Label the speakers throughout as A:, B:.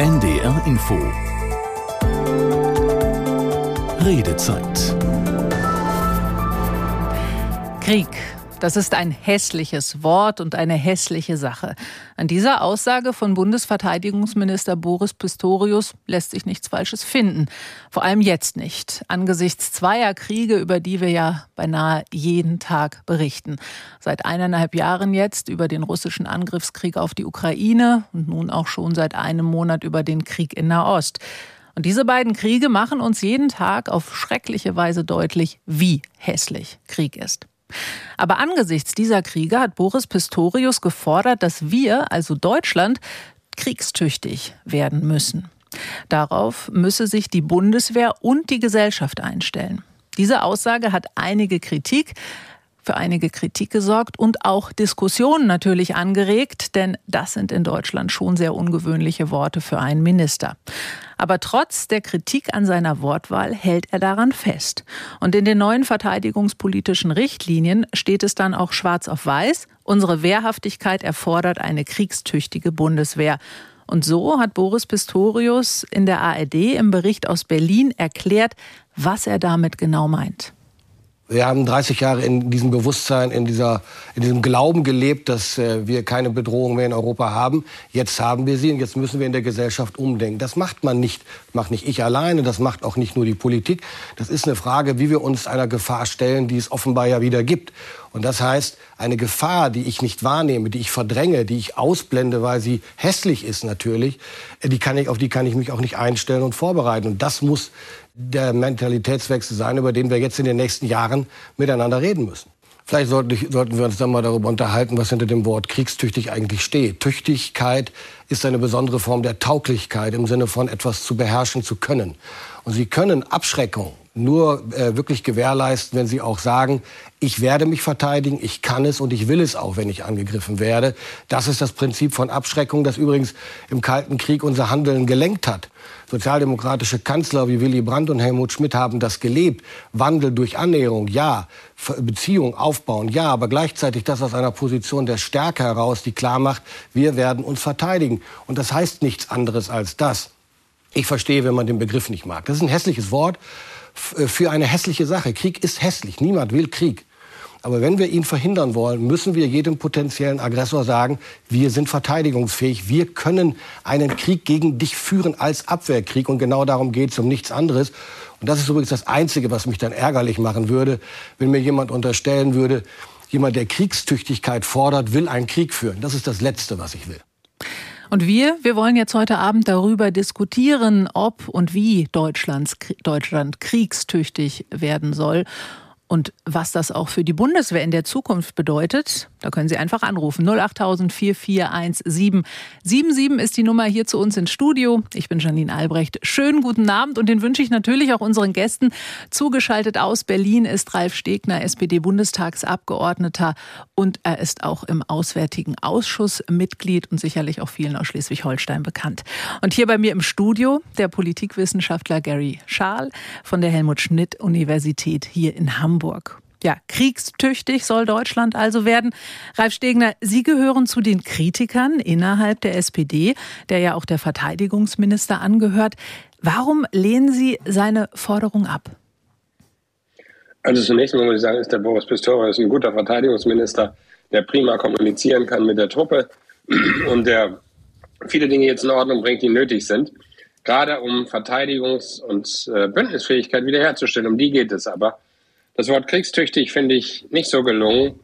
A: NDR Info. Redezeit.
B: Krieg das ist ein hässliches Wort und eine hässliche Sache. An dieser Aussage von Bundesverteidigungsminister Boris Pistorius lässt sich nichts Falsches finden. Vor allem jetzt nicht. Angesichts zweier Kriege, über die wir ja beinahe jeden Tag berichten. Seit eineinhalb Jahren jetzt über den russischen Angriffskrieg auf die Ukraine und nun auch schon seit einem Monat über den Krieg in Nahost. Und diese beiden Kriege machen uns jeden Tag auf schreckliche Weise deutlich, wie hässlich Krieg ist. Aber angesichts dieser Kriege hat Boris Pistorius gefordert, dass wir, also Deutschland, kriegstüchtig werden müssen. Darauf müsse sich die Bundeswehr und die Gesellschaft einstellen. Diese Aussage hat einige Kritik, für einige Kritik gesorgt und auch Diskussionen natürlich angeregt, denn das sind in Deutschland schon sehr ungewöhnliche Worte für einen Minister. Aber trotz der Kritik an seiner Wortwahl hält er daran fest. Und in den neuen verteidigungspolitischen Richtlinien steht es dann auch schwarz auf weiß, unsere Wehrhaftigkeit erfordert eine kriegstüchtige Bundeswehr. Und so hat Boris Pistorius in der ARD im Bericht aus Berlin erklärt, was er damit genau meint.
C: Wir haben 30 Jahre in diesem Bewusstsein, in, dieser, in diesem Glauben gelebt, dass äh, wir keine Bedrohung mehr in Europa haben. Jetzt haben wir sie und jetzt müssen wir in der Gesellschaft umdenken. Das macht man nicht, macht nicht ich alleine, das macht auch nicht nur die Politik. Das ist eine Frage, wie wir uns einer Gefahr stellen, die es offenbar ja wieder gibt. Und das heißt, eine Gefahr, die ich nicht wahrnehme, die ich verdränge, die ich ausblende, weil sie hässlich ist natürlich, äh, die kann ich, auf die kann ich mich auch nicht einstellen und vorbereiten. Und das muss der Mentalitätswechsel sein, über den wir jetzt in den nächsten Jahren miteinander reden müssen. Vielleicht sollten, wir uns dann mal darüber unterhalten, was hinter dem Wort kriegstüchtig eigentlich steht. Tüchtigkeit ist eine besondere Form der Tauglichkeit im Sinne von etwas zu beherrschen zu können. Und Sie können Abschreckung nur äh, wirklich gewährleisten, wenn Sie auch sagen, ich werde mich verteidigen, ich kann es und ich will es auch, wenn ich angegriffen werde. Das ist das Prinzip von Abschreckung, das übrigens im Kalten Krieg unser Handeln gelenkt hat. Sozialdemokratische Kanzler wie Willy Brandt und Helmut Schmidt haben das gelebt. Wandel durch Annäherung, ja. Beziehung aufbauen, ja. Aber gleichzeitig das aus einer Position der Stärke heraus, die klar macht, wir werden uns verteidigen. Und das heißt nichts anderes als das. Ich verstehe, wenn man den Begriff nicht mag. Das ist ein hässliches Wort für eine hässliche Sache. Krieg ist hässlich. Niemand will Krieg. Aber wenn wir ihn verhindern wollen, müssen wir jedem potenziellen Aggressor sagen, wir sind verteidigungsfähig. Wir können einen Krieg gegen dich führen als Abwehrkrieg. Und genau darum geht es, um nichts anderes. Und das ist übrigens das Einzige, was mich dann ärgerlich machen würde, wenn mir jemand unterstellen würde, jemand, der Kriegstüchtigkeit fordert, will einen Krieg führen. Das ist das Letzte, was ich will.
B: Und wir, wir wollen jetzt heute Abend darüber diskutieren, ob und wie Deutschlands, Deutschland kriegstüchtig werden soll und was das auch für die Bundeswehr in der Zukunft bedeutet, da können Sie einfach anrufen. 08000 4417 77 ist die Nummer hier zu uns ins Studio. Ich bin Janine Albrecht. Schönen guten Abend und den wünsche ich natürlich auch unseren Gästen. Zugeschaltet aus Berlin ist Ralf Stegner, SPD-Bundestagsabgeordneter und er ist auch im Auswärtigen Ausschuss Mitglied und sicherlich auch vielen aus Schleswig-Holstein bekannt. Und hier bei mir im Studio der Politikwissenschaftler Gary Schaal von der Helmut-Schmidt-Universität hier in Hamburg. Hamburg. Ja, kriegstüchtig soll Deutschland also werden. Ralf Stegner, Sie gehören zu den Kritikern innerhalb der SPD, der ja auch der Verteidigungsminister angehört. Warum lehnen Sie seine Forderung ab?
D: Also zunächst mal muss ich sagen, ist der Boris Pistorius ein guter Verteidigungsminister, der prima kommunizieren kann mit der Truppe und der viele Dinge jetzt in Ordnung bringt, die nötig sind. Gerade um Verteidigungs- und äh, Bündnisfähigkeit wiederherzustellen. Um die geht es aber. Das Wort kriegstüchtig finde ich nicht so gelungen,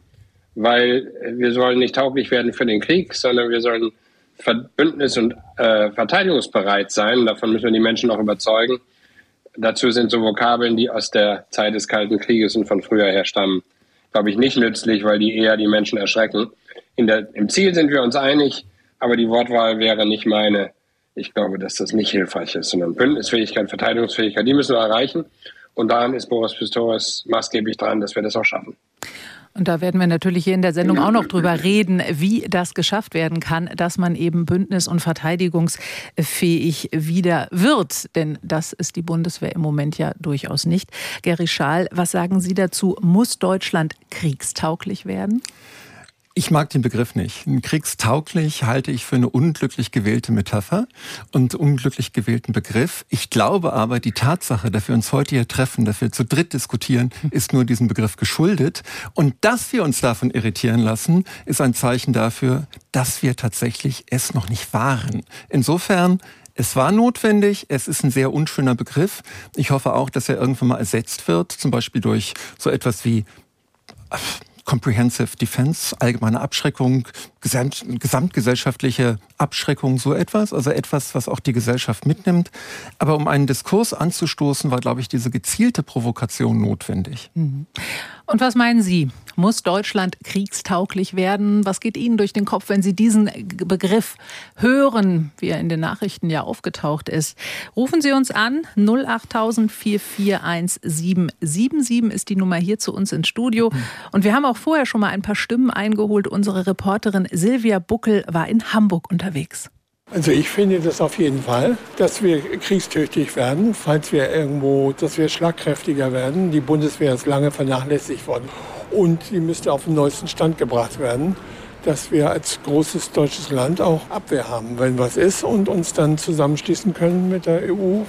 D: weil wir sollen nicht tauglich werden für den Krieg, sondern wir sollen bündnis- und äh, verteidigungsbereit sein. Davon müssen wir die Menschen auch überzeugen. Dazu sind so Vokabeln, die aus der Zeit des Kalten Krieges und von früher her stammen, glaube ich, nicht nützlich, weil die eher die Menschen erschrecken. Der, Im Ziel sind wir uns einig, aber die Wortwahl wäre nicht meine. Ich glaube, dass das nicht hilfreich ist, sondern Bündnisfähigkeit, Verteidigungsfähigkeit, die müssen wir erreichen. Und daran ist Boris Pistorius maßgeblich dran, dass wir das auch schaffen.
B: Und da werden wir natürlich hier in der Sendung auch noch drüber reden, wie das geschafft werden kann, dass man eben bündnis- und verteidigungsfähig wieder wird. Denn das ist die Bundeswehr im Moment ja durchaus nicht. Gary Schaal, was sagen Sie dazu? Muss Deutschland kriegstauglich werden?
E: Ich mag den Begriff nicht. Kriegstauglich halte ich für eine unglücklich gewählte Metapher und unglücklich gewählten Begriff. Ich glaube aber, die Tatsache, dass wir uns heute hier treffen, dass wir zu dritt diskutieren, ist nur diesem Begriff geschuldet. Und dass wir uns davon irritieren lassen, ist ein Zeichen dafür, dass wir tatsächlich es noch nicht waren. Insofern es war notwendig, es ist ein sehr unschöner Begriff. Ich hoffe auch, dass er irgendwann mal ersetzt wird, zum Beispiel durch so etwas wie Comprehensive Defense, allgemeine Abschreckung, gesamt, gesamtgesellschaftliche Abschreckung, so etwas, also etwas, was auch die Gesellschaft mitnimmt. Aber um einen Diskurs anzustoßen, war, glaube ich, diese gezielte Provokation notwendig.
B: Mhm. Und was meinen Sie? Muss Deutschland kriegstauglich werden? Was geht Ihnen durch den Kopf, wenn Sie diesen Begriff hören, wie er in den Nachrichten ja aufgetaucht ist? Rufen Sie uns an. 08000 441 ist die Nummer hier zu uns ins Studio. Und wir haben auch vorher schon mal ein paar Stimmen eingeholt. Unsere Reporterin Silvia Buckel war in Hamburg unterwegs.
F: Also ich finde das auf jeden Fall, dass wir kriegstüchtig werden, falls wir irgendwo, dass wir schlagkräftiger werden. Die Bundeswehr ist lange vernachlässigt worden und die müsste auf den neuesten Stand gebracht werden, dass wir als großes deutsches Land auch Abwehr haben, wenn was ist und uns dann zusammenschließen können mit der EU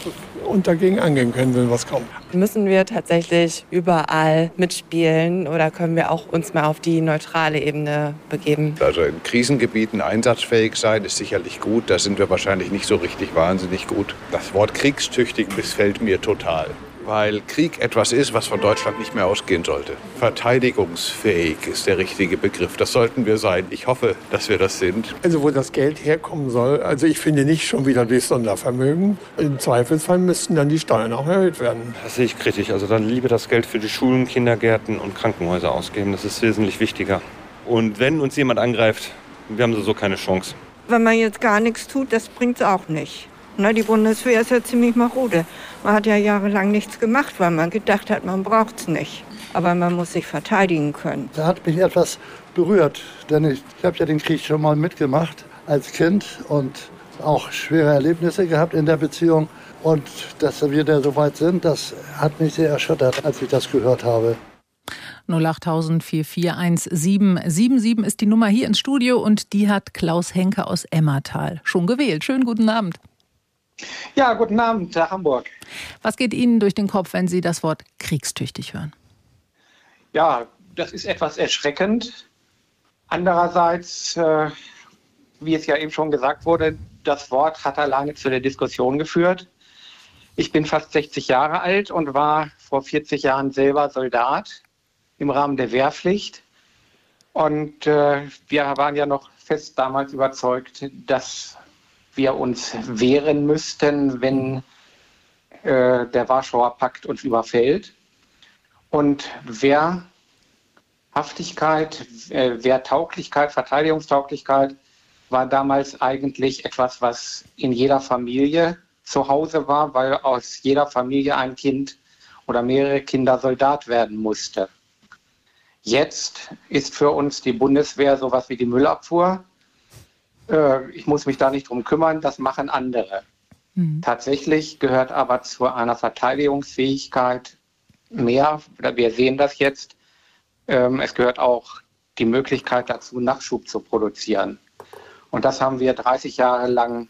F: und dagegen angehen können, wenn was kommt.
G: Müssen wir tatsächlich überall mitspielen oder können wir auch uns mal auf die neutrale Ebene begeben?
H: Also in Krisengebieten einsatzfähig sein ist sicherlich gut. Da sind wir wahrscheinlich nicht so richtig wahnsinnig gut. Das Wort kriegstüchtig missfällt mir total weil Krieg etwas ist, was von Deutschland nicht mehr ausgehen sollte. Verteidigungsfähig ist der richtige Begriff. Das sollten wir sein. Ich hoffe, dass wir das sind.
F: Also wo das Geld herkommen soll, also ich finde nicht schon wieder durch Sondervermögen. Im Zweifelsfall müssten dann die Steuern auch erhöht werden.
I: Das sehe ich kritisch. Also dann lieber das Geld für die Schulen, Kindergärten und Krankenhäuser ausgeben. Das ist wesentlich wichtiger. Und wenn uns jemand angreift, wir haben so keine Chance.
J: Wenn man jetzt gar nichts tut, das bringt es auch nicht. Ne, die Bundeswehr ist ja ziemlich marode. Man hat ja jahrelang nichts gemacht, weil man gedacht hat, man braucht es nicht. Aber man muss sich verteidigen können.
K: Da hat mich etwas berührt, denn ich, ich habe ja den Krieg schon mal mitgemacht als Kind und auch schwere Erlebnisse gehabt in der Beziehung. Und dass wir da so weit sind, das hat mich sehr erschüttert, als ich das gehört habe.
B: 08000 441 ist die Nummer hier ins Studio und die hat Klaus Henke aus Emmertal schon gewählt. Schönen guten Abend.
L: Ja, guten Abend, Herr Hamburg.
B: Was geht Ihnen durch den Kopf, wenn Sie das Wort kriegstüchtig hören?
L: Ja, das ist etwas erschreckend. Andererseits, äh, wie es ja eben schon gesagt wurde, das Wort hat da lange zu der Diskussion geführt. Ich bin fast 60 Jahre alt und war vor 40 Jahren selber Soldat im Rahmen der Wehrpflicht. Und äh, wir waren ja noch fest damals überzeugt, dass wir uns wehren müssten, wenn äh, der Warschauer Pakt uns überfällt. Und Wehrhaftigkeit, äh, Wehrtauglichkeit, Verteidigungstauglichkeit war damals eigentlich etwas, was in jeder Familie zu Hause war, weil aus jeder Familie ein Kind oder mehrere Kinder Soldat werden musste. Jetzt ist für uns die Bundeswehr sowas wie die Müllabfuhr äh, ich muss mich da nicht drum kümmern, das machen andere. Mhm. Tatsächlich gehört aber zu einer Verteidigungsfähigkeit mehr, wir sehen das jetzt, ähm, es gehört auch die Möglichkeit dazu, Nachschub zu produzieren. Und das haben wir 30 Jahre lang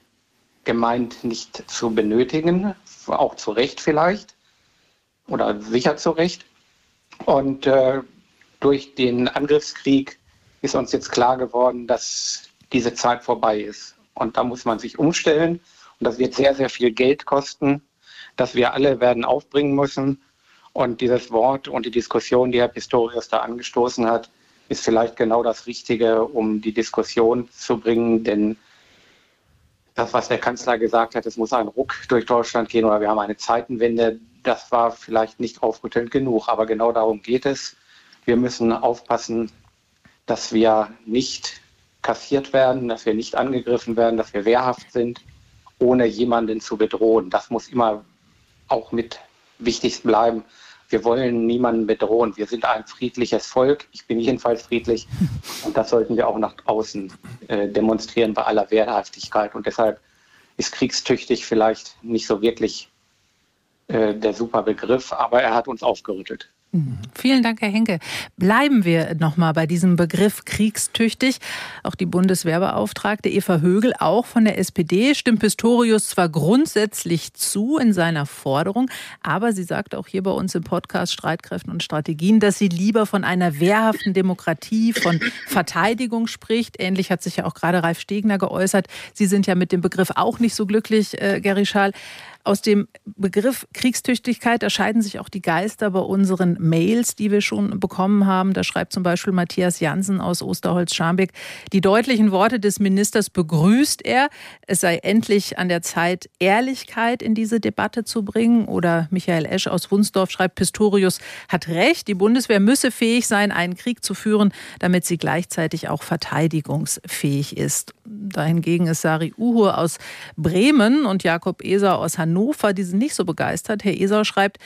L: gemeint, nicht zu benötigen, auch zu Recht vielleicht oder sicher zu Recht. Und äh, durch den Angriffskrieg ist uns jetzt klar geworden, dass diese Zeit vorbei ist. Und da muss man sich umstellen. Und das wird sehr, sehr viel Geld kosten, das wir alle werden aufbringen müssen. Und dieses Wort und die Diskussion, die Herr Pistorius da angestoßen hat, ist vielleicht genau das Richtige, um die Diskussion zu bringen. Denn das, was der Kanzler gesagt hat, es muss ein Ruck durch Deutschland gehen oder wir haben eine Zeitenwende, das war vielleicht nicht aufgetönt genug. Aber genau darum geht es. Wir müssen aufpassen, dass wir nicht kassiert werden, dass wir nicht angegriffen werden, dass wir wehrhaft sind, ohne jemanden zu bedrohen. Das muss immer auch mit wichtig bleiben. Wir wollen niemanden bedrohen. Wir sind ein friedliches Volk. Ich bin jedenfalls friedlich. Und das sollten wir auch nach außen äh, demonstrieren bei aller Wehrhaftigkeit. Und deshalb ist kriegstüchtig vielleicht nicht so wirklich äh, der super Begriff, aber er hat uns aufgerüttelt.
B: Vielen Dank, Herr Henke. Bleiben wir nochmal bei diesem Begriff kriegstüchtig. Auch die Bundeswehrbeauftragte Eva Högel, auch von der SPD, stimmt Pistorius zwar grundsätzlich zu in seiner Forderung, aber sie sagt auch hier bei uns im Podcast Streitkräften und Strategien, dass sie lieber von einer wehrhaften Demokratie, von Verteidigung spricht. Ähnlich hat sich ja auch gerade Ralf Stegner geäußert. Sie sind ja mit dem Begriff auch nicht so glücklich, äh, Gary Schal. Aus dem Begriff Kriegstüchtigkeit erscheiden sich auch die Geister bei unseren Mails, die wir schon bekommen haben. Da schreibt zum Beispiel Matthias Jansen aus Osterholz-Scharmbeck, die deutlichen Worte des Ministers begrüßt er. Es sei endlich an der Zeit, Ehrlichkeit in diese Debatte zu bringen. Oder Michael Esch aus Wunsdorf schreibt, Pistorius hat recht, die Bundeswehr müsse fähig sein, einen Krieg zu führen, damit sie gleichzeitig auch verteidigungsfähig ist. Dahingegen ist Sari Uhur aus Bremen und Jakob Eser aus Hannover Hannover, die sind nicht so begeistert. Herr Esau schreibt,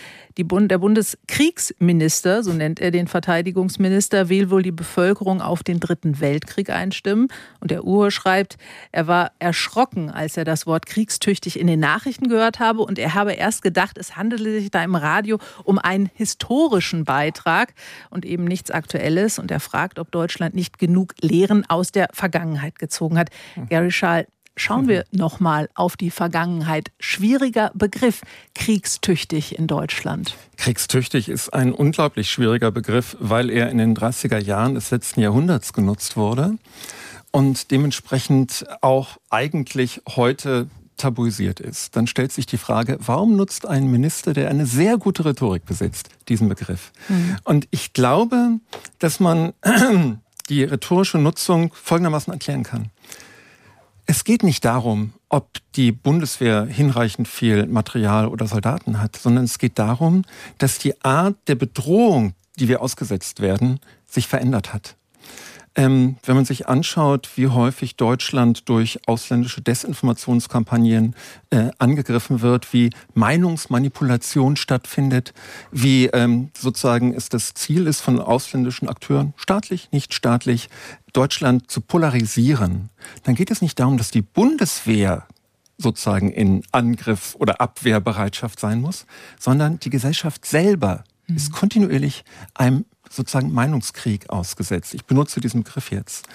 B: Bund, der Bundeskriegsminister, so nennt er den Verteidigungsminister, will wohl die Bevölkerung auf den Dritten Weltkrieg einstimmen. Und der Uhr schreibt, er war erschrocken, als er das Wort kriegstüchtig in den Nachrichten gehört habe. Und er habe erst gedacht, es handele sich da im Radio um einen historischen Beitrag und eben nichts Aktuelles. Und er fragt, ob Deutschland nicht genug Lehren aus der Vergangenheit gezogen hat. Hm. Gary Schall, Schauen wir nochmal auf die Vergangenheit. Schwieriger Begriff, kriegstüchtig in Deutschland.
E: Kriegstüchtig ist ein unglaublich schwieriger Begriff, weil er in den 30er Jahren des letzten Jahrhunderts genutzt wurde und dementsprechend auch eigentlich heute tabuisiert ist. Dann stellt sich die Frage, warum nutzt ein Minister, der eine sehr gute Rhetorik besitzt, diesen Begriff? Mhm. Und ich glaube, dass man die rhetorische Nutzung folgendermaßen erklären kann. Es geht nicht darum, ob die Bundeswehr hinreichend viel Material oder Soldaten hat, sondern es geht darum, dass die Art der Bedrohung, die wir ausgesetzt werden, sich verändert hat. Ähm, wenn man sich anschaut, wie häufig Deutschland durch ausländische Desinformationskampagnen äh, angegriffen wird, wie Meinungsmanipulation stattfindet, wie ähm, sozusagen es das Ziel ist von ausländischen Akteuren, staatlich, nicht staatlich, Deutschland zu polarisieren, dann geht es nicht darum, dass die Bundeswehr sozusagen in Angriff oder Abwehrbereitschaft sein muss, sondern die Gesellschaft selber mhm. ist kontinuierlich einem sozusagen Meinungskrieg ausgesetzt. Ich benutze diesen Begriff jetzt.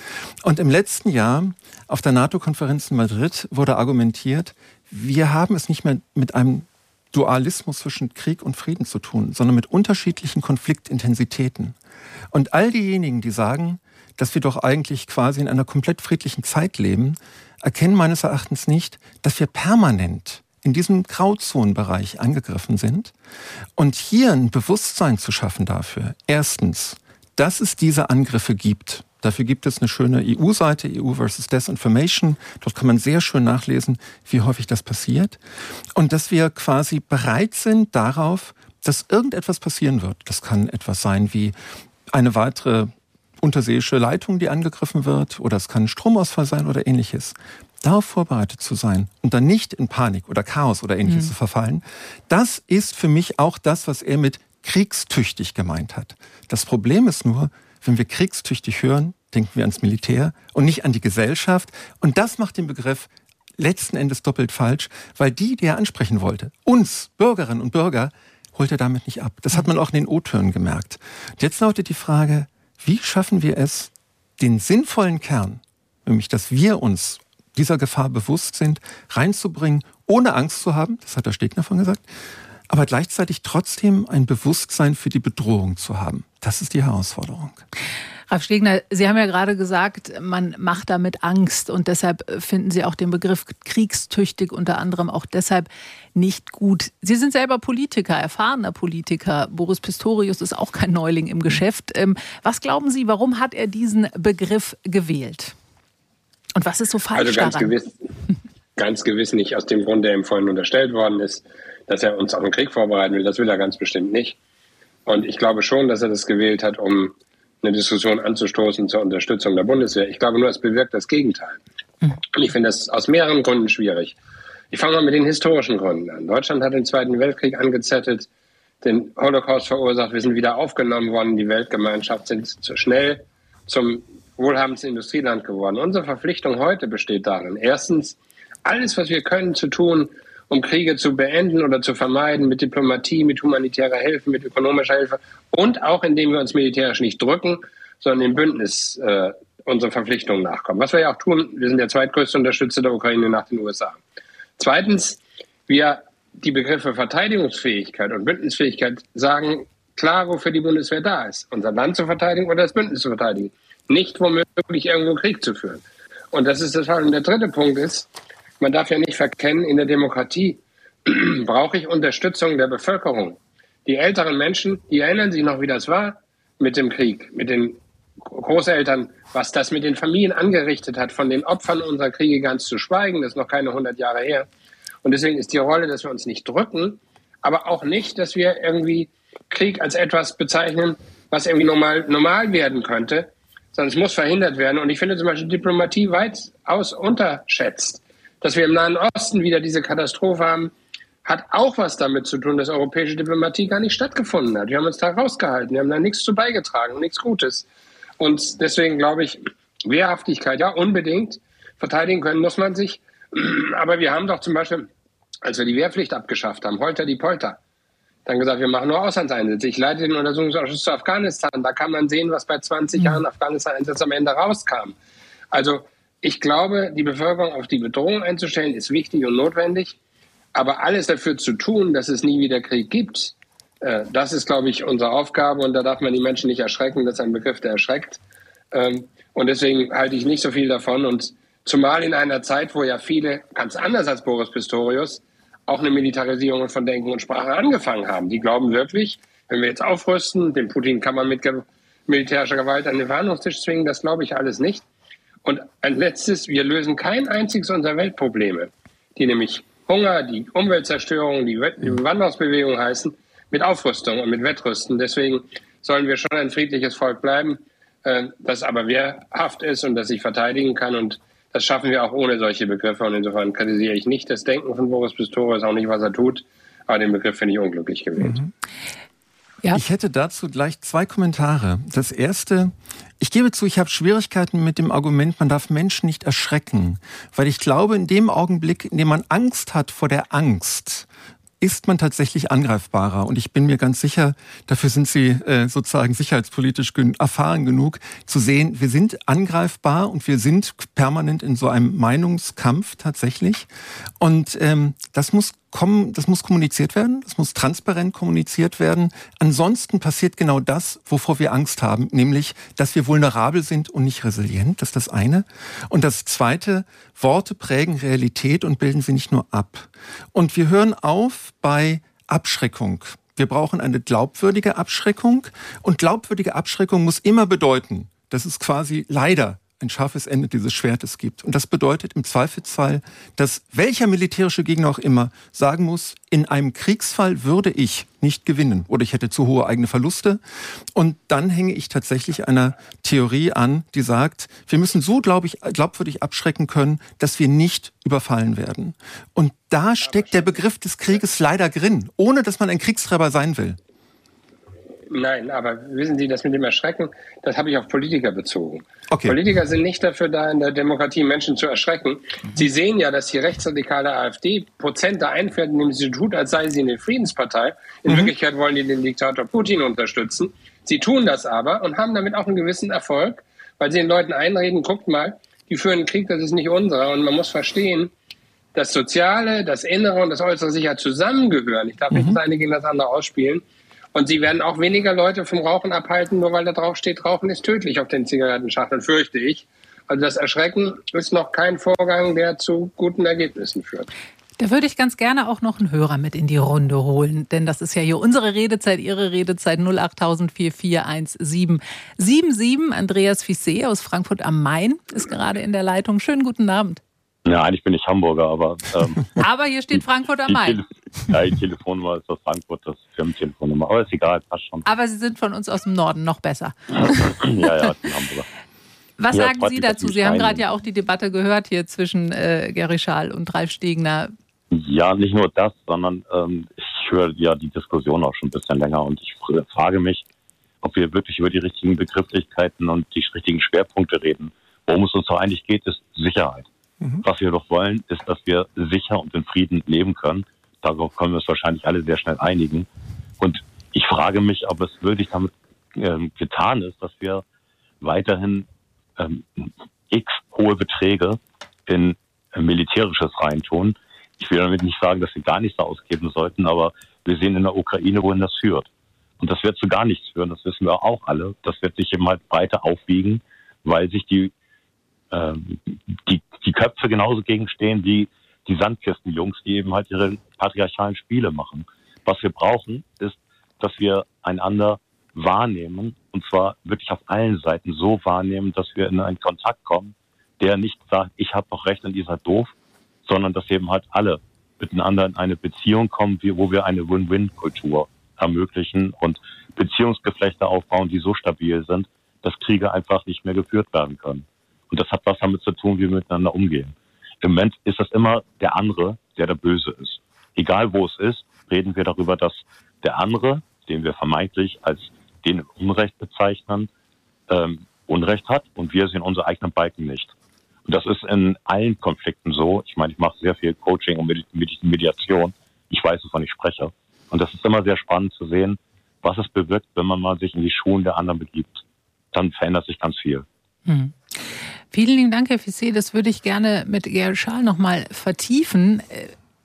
E: Und im letzten Jahr auf der NATO-Konferenz in Madrid wurde argumentiert, wir haben es nicht mehr mit einem Dualismus zwischen Krieg und Frieden zu tun, sondern mit unterschiedlichen Konfliktintensitäten. Und all diejenigen, die sagen, dass wir doch eigentlich quasi in einer komplett friedlichen Zeit leben, erkennen meines Erachtens nicht, dass wir permanent in diesem Grauzonenbereich angegriffen sind. Und hier ein Bewusstsein zu schaffen dafür, erstens, dass es diese Angriffe gibt. Dafür gibt es eine schöne EU-Seite, EU versus Desinformation. Dort kann man sehr schön nachlesen, wie häufig das passiert. Und dass wir quasi bereit sind darauf, dass irgendetwas passieren wird. Das kann etwas sein wie eine weitere unterseeische Leitung, die angegriffen wird, oder es kann ein Stromausfall sein oder ähnliches darauf vorbereitet zu sein und dann nicht in Panik oder Chaos oder ähnliches mhm. zu verfallen, das ist für mich auch das, was er mit kriegstüchtig gemeint hat. Das Problem ist nur, wenn wir kriegstüchtig hören, denken wir ans Militär und nicht an die Gesellschaft. Und das macht den Begriff letzten Endes doppelt falsch, weil die, die er ansprechen wollte, uns, Bürgerinnen und Bürger, holt er damit nicht ab. Das hat man auch in den O-Tönen gemerkt. Und jetzt lautet die Frage, wie schaffen wir es, den sinnvollen Kern, nämlich dass wir uns dieser Gefahr bewusst sind, reinzubringen, ohne Angst zu haben, das hat der Stegner von gesagt, aber gleichzeitig trotzdem ein Bewusstsein für die Bedrohung zu haben. Das ist die Herausforderung.
B: Ralf Stegner, Sie haben ja gerade gesagt, man macht damit Angst und deshalb finden Sie auch den Begriff kriegstüchtig unter anderem auch deshalb nicht gut. Sie sind selber Politiker, erfahrener Politiker. Boris Pistorius ist auch kein Neuling im Geschäft. Ähm, was glauben Sie, warum hat er diesen Begriff gewählt? Und was ist so falsch
D: also ganz
B: daran?
D: Gewiss, ganz gewiss nicht aus dem Grund, der ihm vorhin unterstellt worden ist, dass er uns auf den Krieg vorbereiten will. Das will er ganz bestimmt nicht. Und ich glaube schon, dass er das gewählt hat, um eine Diskussion anzustoßen zur Unterstützung der Bundeswehr. Ich glaube nur, es bewirkt das Gegenteil. Mhm. Und ich finde das aus mehreren Gründen schwierig. Ich fange mal mit den historischen Gründen an. Deutschland hat den Zweiten Weltkrieg angezettelt, den Holocaust verursacht. Wir sind wieder aufgenommen worden. Die Weltgemeinschaft sind zu schnell zum wohlhabendste Industrieland geworden. Unsere Verpflichtung heute besteht darin, erstens, alles, was wir können, zu tun, um Kriege zu beenden oder zu vermeiden, mit Diplomatie, mit humanitärer Hilfe, mit ökonomischer Hilfe und auch indem wir uns militärisch nicht drücken, sondern im Bündnis äh, unsere Verpflichtungen nachkommen. Was wir ja auch tun, wir sind der zweitgrößte Unterstützer der Ukraine nach den USA. Zweitens, wir die Begriffe Verteidigungsfähigkeit und Bündnisfähigkeit sagen klar, wofür die Bundeswehr da ist. Unser Land zu verteidigen oder das Bündnis zu verteidigen. Nicht womöglich irgendwo Krieg zu führen. Und das ist das Fall. Und der dritte Punkt ist, man darf ja nicht verkennen, in der Demokratie brauche ich Unterstützung der Bevölkerung. Die älteren Menschen, die erinnern sich noch, wie das war mit dem Krieg, mit den Großeltern, was das mit den Familien angerichtet hat, von den Opfern unserer Kriege ganz zu schweigen, das ist noch keine 100 Jahre her. Und deswegen ist die Rolle, dass wir uns nicht drücken, aber auch nicht, dass wir irgendwie Krieg als etwas bezeichnen, was irgendwie normal, normal werden könnte, sondern es muss verhindert werden. Und ich finde zum Beispiel Diplomatie weitaus unterschätzt. Dass wir im Nahen Osten wieder diese Katastrophe haben, hat auch was damit zu tun, dass europäische Diplomatie gar nicht stattgefunden hat. Wir haben uns da rausgehalten, wir haben da nichts zu beigetragen, nichts Gutes. Und deswegen glaube ich, Wehrhaftigkeit, ja, unbedingt. Verteidigen können muss man sich. Aber wir haben doch zum Beispiel, als wir die Wehrpflicht abgeschafft haben, Holter die Polter, dann gesagt, wir machen nur Auslandseinsätze. Ich leite den Untersuchungsausschuss zu Afghanistan. Da kann man sehen, was bei 20 mhm. Jahren Afghanistan-Einsatz am Ende rauskam. Also ich glaube, die Bevölkerung auf die Bedrohung einzustellen, ist wichtig und notwendig. Aber alles dafür zu tun, dass es nie wieder Krieg gibt, äh, das ist, glaube ich, unsere Aufgabe. Und da darf man die Menschen nicht erschrecken. Das ist ein Begriff, der erschreckt. Ähm, und deswegen halte ich nicht so viel davon. Und zumal in einer Zeit, wo ja viele, ganz anders als Boris Pistorius, auch eine Militarisierung von Denken und Sprache angefangen haben. Die glauben wirklich, wenn wir jetzt aufrüsten, den Putin kann man mit militärischer Gewalt an den Verhandlungstisch zwingen, das glaube ich alles nicht. Und ein letztes, wir lösen kein einziges unserer Weltprobleme, die nämlich Hunger, die Umweltzerstörung, die, Wanderungsbewegung heißen, mit Aufrüstung und mit Wettrüsten. Deswegen sollen wir schon ein friedliches Volk bleiben, äh, das aber wehrhaft ist und das sich verteidigen kann und das schaffen wir auch ohne solche Begriffe und insofern kritisiere ich nicht das Denken von Boris Pistorius, auch nicht, was er tut, aber den Begriff finde ich unglücklich gewählt. Mhm.
E: Ja. Ich hätte dazu gleich zwei Kommentare. Das erste, ich gebe zu, ich habe Schwierigkeiten mit dem Argument, man darf Menschen nicht erschrecken, weil ich glaube, in dem Augenblick, in dem man Angst hat vor der Angst, ist man tatsächlich angreifbarer. Und ich bin mir ganz sicher, dafür sind Sie äh, sozusagen sicherheitspolitisch erfahren genug, zu sehen, wir sind angreifbar und wir sind permanent in so einem Meinungskampf tatsächlich. Und ähm, das muss das muss kommuniziert werden, das muss transparent kommuniziert werden. Ansonsten passiert genau das, wovor wir Angst haben, nämlich, dass wir vulnerabel sind und nicht resilient. Das ist das eine. Und das zweite, Worte prägen Realität und bilden sie nicht nur ab. Und wir hören auf bei Abschreckung. Wir brauchen eine glaubwürdige Abschreckung. Und glaubwürdige Abschreckung muss immer bedeuten, dass es quasi leider ein scharfes Ende dieses Schwertes gibt. Und das bedeutet im Zweifelsfall, dass welcher militärische Gegner auch immer sagen muss, in einem Kriegsfall würde ich nicht gewinnen oder ich hätte zu hohe eigene Verluste. Und dann hänge ich tatsächlich einer Theorie an, die sagt, wir müssen so, glaube ich, glaubwürdig abschrecken können, dass wir nicht überfallen werden. Und da steckt der Begriff des Krieges leider drin, ohne dass man ein Kriegstreiber sein will.
D: Nein, aber wissen Sie, das mit dem Erschrecken, das habe ich auf Politiker bezogen. Okay. Politiker sind nicht dafür da, in der Demokratie Menschen zu erschrecken. Mhm. Sie sehen ja, dass die rechtsradikale AfD Prozente einfährt, indem sie tut, als sei sie eine Friedenspartei. In mhm. Wirklichkeit wollen die den Diktator Putin unterstützen. Sie tun das aber und haben damit auch einen gewissen Erfolg, weil sie den Leuten einreden, guckt mal, die führen einen Krieg, das ist nicht unserer. Und man muss verstehen, das Soziale, das Innere und das Äußere sicher zusammengehören. Ich darf nicht mhm. das eine gegen das andere ausspielen. Und sie werden auch weniger Leute vom Rauchen abhalten, nur weil da drauf steht, Rauchen ist tödlich auf den Zigarettenschachteln, fürchte ich. Also das Erschrecken ist noch kein Vorgang, der zu guten Ergebnissen führt.
B: Da würde ich ganz gerne auch noch einen Hörer mit in die Runde holen, denn das ist ja hier unsere Redezeit, Ihre Redezeit 080441777. Andreas Fisset aus Frankfurt am Main ist gerade in der Leitung. Schönen guten Abend.
M: Ja, eigentlich bin ich Hamburger, aber.
B: Ähm, aber hier steht Frankfurt am Main.
M: ja, die Telefonnummer ist aus Frankfurt, das Firmentelefonnummer. Aber ist egal, passt schon.
B: Aber Sie sind von uns aus dem Norden noch besser.
M: ja, ja, ich bin Hamburger.
B: Was ja, sagen Sie dazu? Sie haben gerade ja auch die Debatte gehört hier zwischen äh, Gary Schal und Ralf Stegner.
M: Ja, nicht nur das, sondern ähm, ich höre ja die Diskussion auch schon ein bisschen länger und ich frage mich, ob wir wirklich über die richtigen Begrifflichkeiten und die richtigen Schwerpunkte reden. Worum es uns doch eigentlich geht, ist Sicherheit. Mhm. Was wir doch wollen, ist, dass wir sicher und in Frieden leben können. Darauf können wir uns wahrscheinlich alle sehr schnell einigen. Und ich frage mich, ob es wirklich damit ähm, getan ist, dass wir weiterhin ähm, x hohe Beträge in äh, militärisches reintun. Ich will damit nicht sagen, dass wir gar nichts ausgeben sollten, aber wir sehen in der Ukraine, wohin das führt. Und das wird zu gar nichts führen, das wissen wir auch alle. Das wird sich eben halt weiter aufwiegen, weil sich die, äh, die, die Köpfe genauso gegenstehen wie die Sandkistenjungs, die eben halt ihre patriarchalen Spiele machen. Was wir brauchen, ist, dass wir einander wahrnehmen, und zwar wirklich auf allen Seiten so wahrnehmen, dass wir in einen Kontakt kommen, der nicht sagt, ich habe doch recht und ihr seid doof, sondern dass eben halt alle miteinander in eine Beziehung kommen, wo wir eine Win-Win-Kultur ermöglichen und Beziehungsgeflechte aufbauen, die so stabil sind, dass Kriege einfach nicht mehr geführt werden können. Und das hat was damit zu tun, wie wir miteinander umgehen. Im Moment ist das immer der andere, der der Böse ist. Egal wo es ist, reden wir darüber, dass der andere, den wir vermeintlich als den Unrecht bezeichnen, ähm, Unrecht hat und wir sehen unsere eigenen Balken nicht. Und das ist in allen Konflikten so. Ich meine, ich mache sehr viel Coaching und Mediation. Ich weiß, wovon ich spreche. Und das ist immer sehr spannend zu sehen, was es bewirkt, wenn man mal sich in die Schuhen der anderen begibt. Dann verändert sich ganz viel.
B: Hm. Vielen lieben Dank, Herr Fissé. Das würde ich gerne mit Gerald Schaal noch mal vertiefen.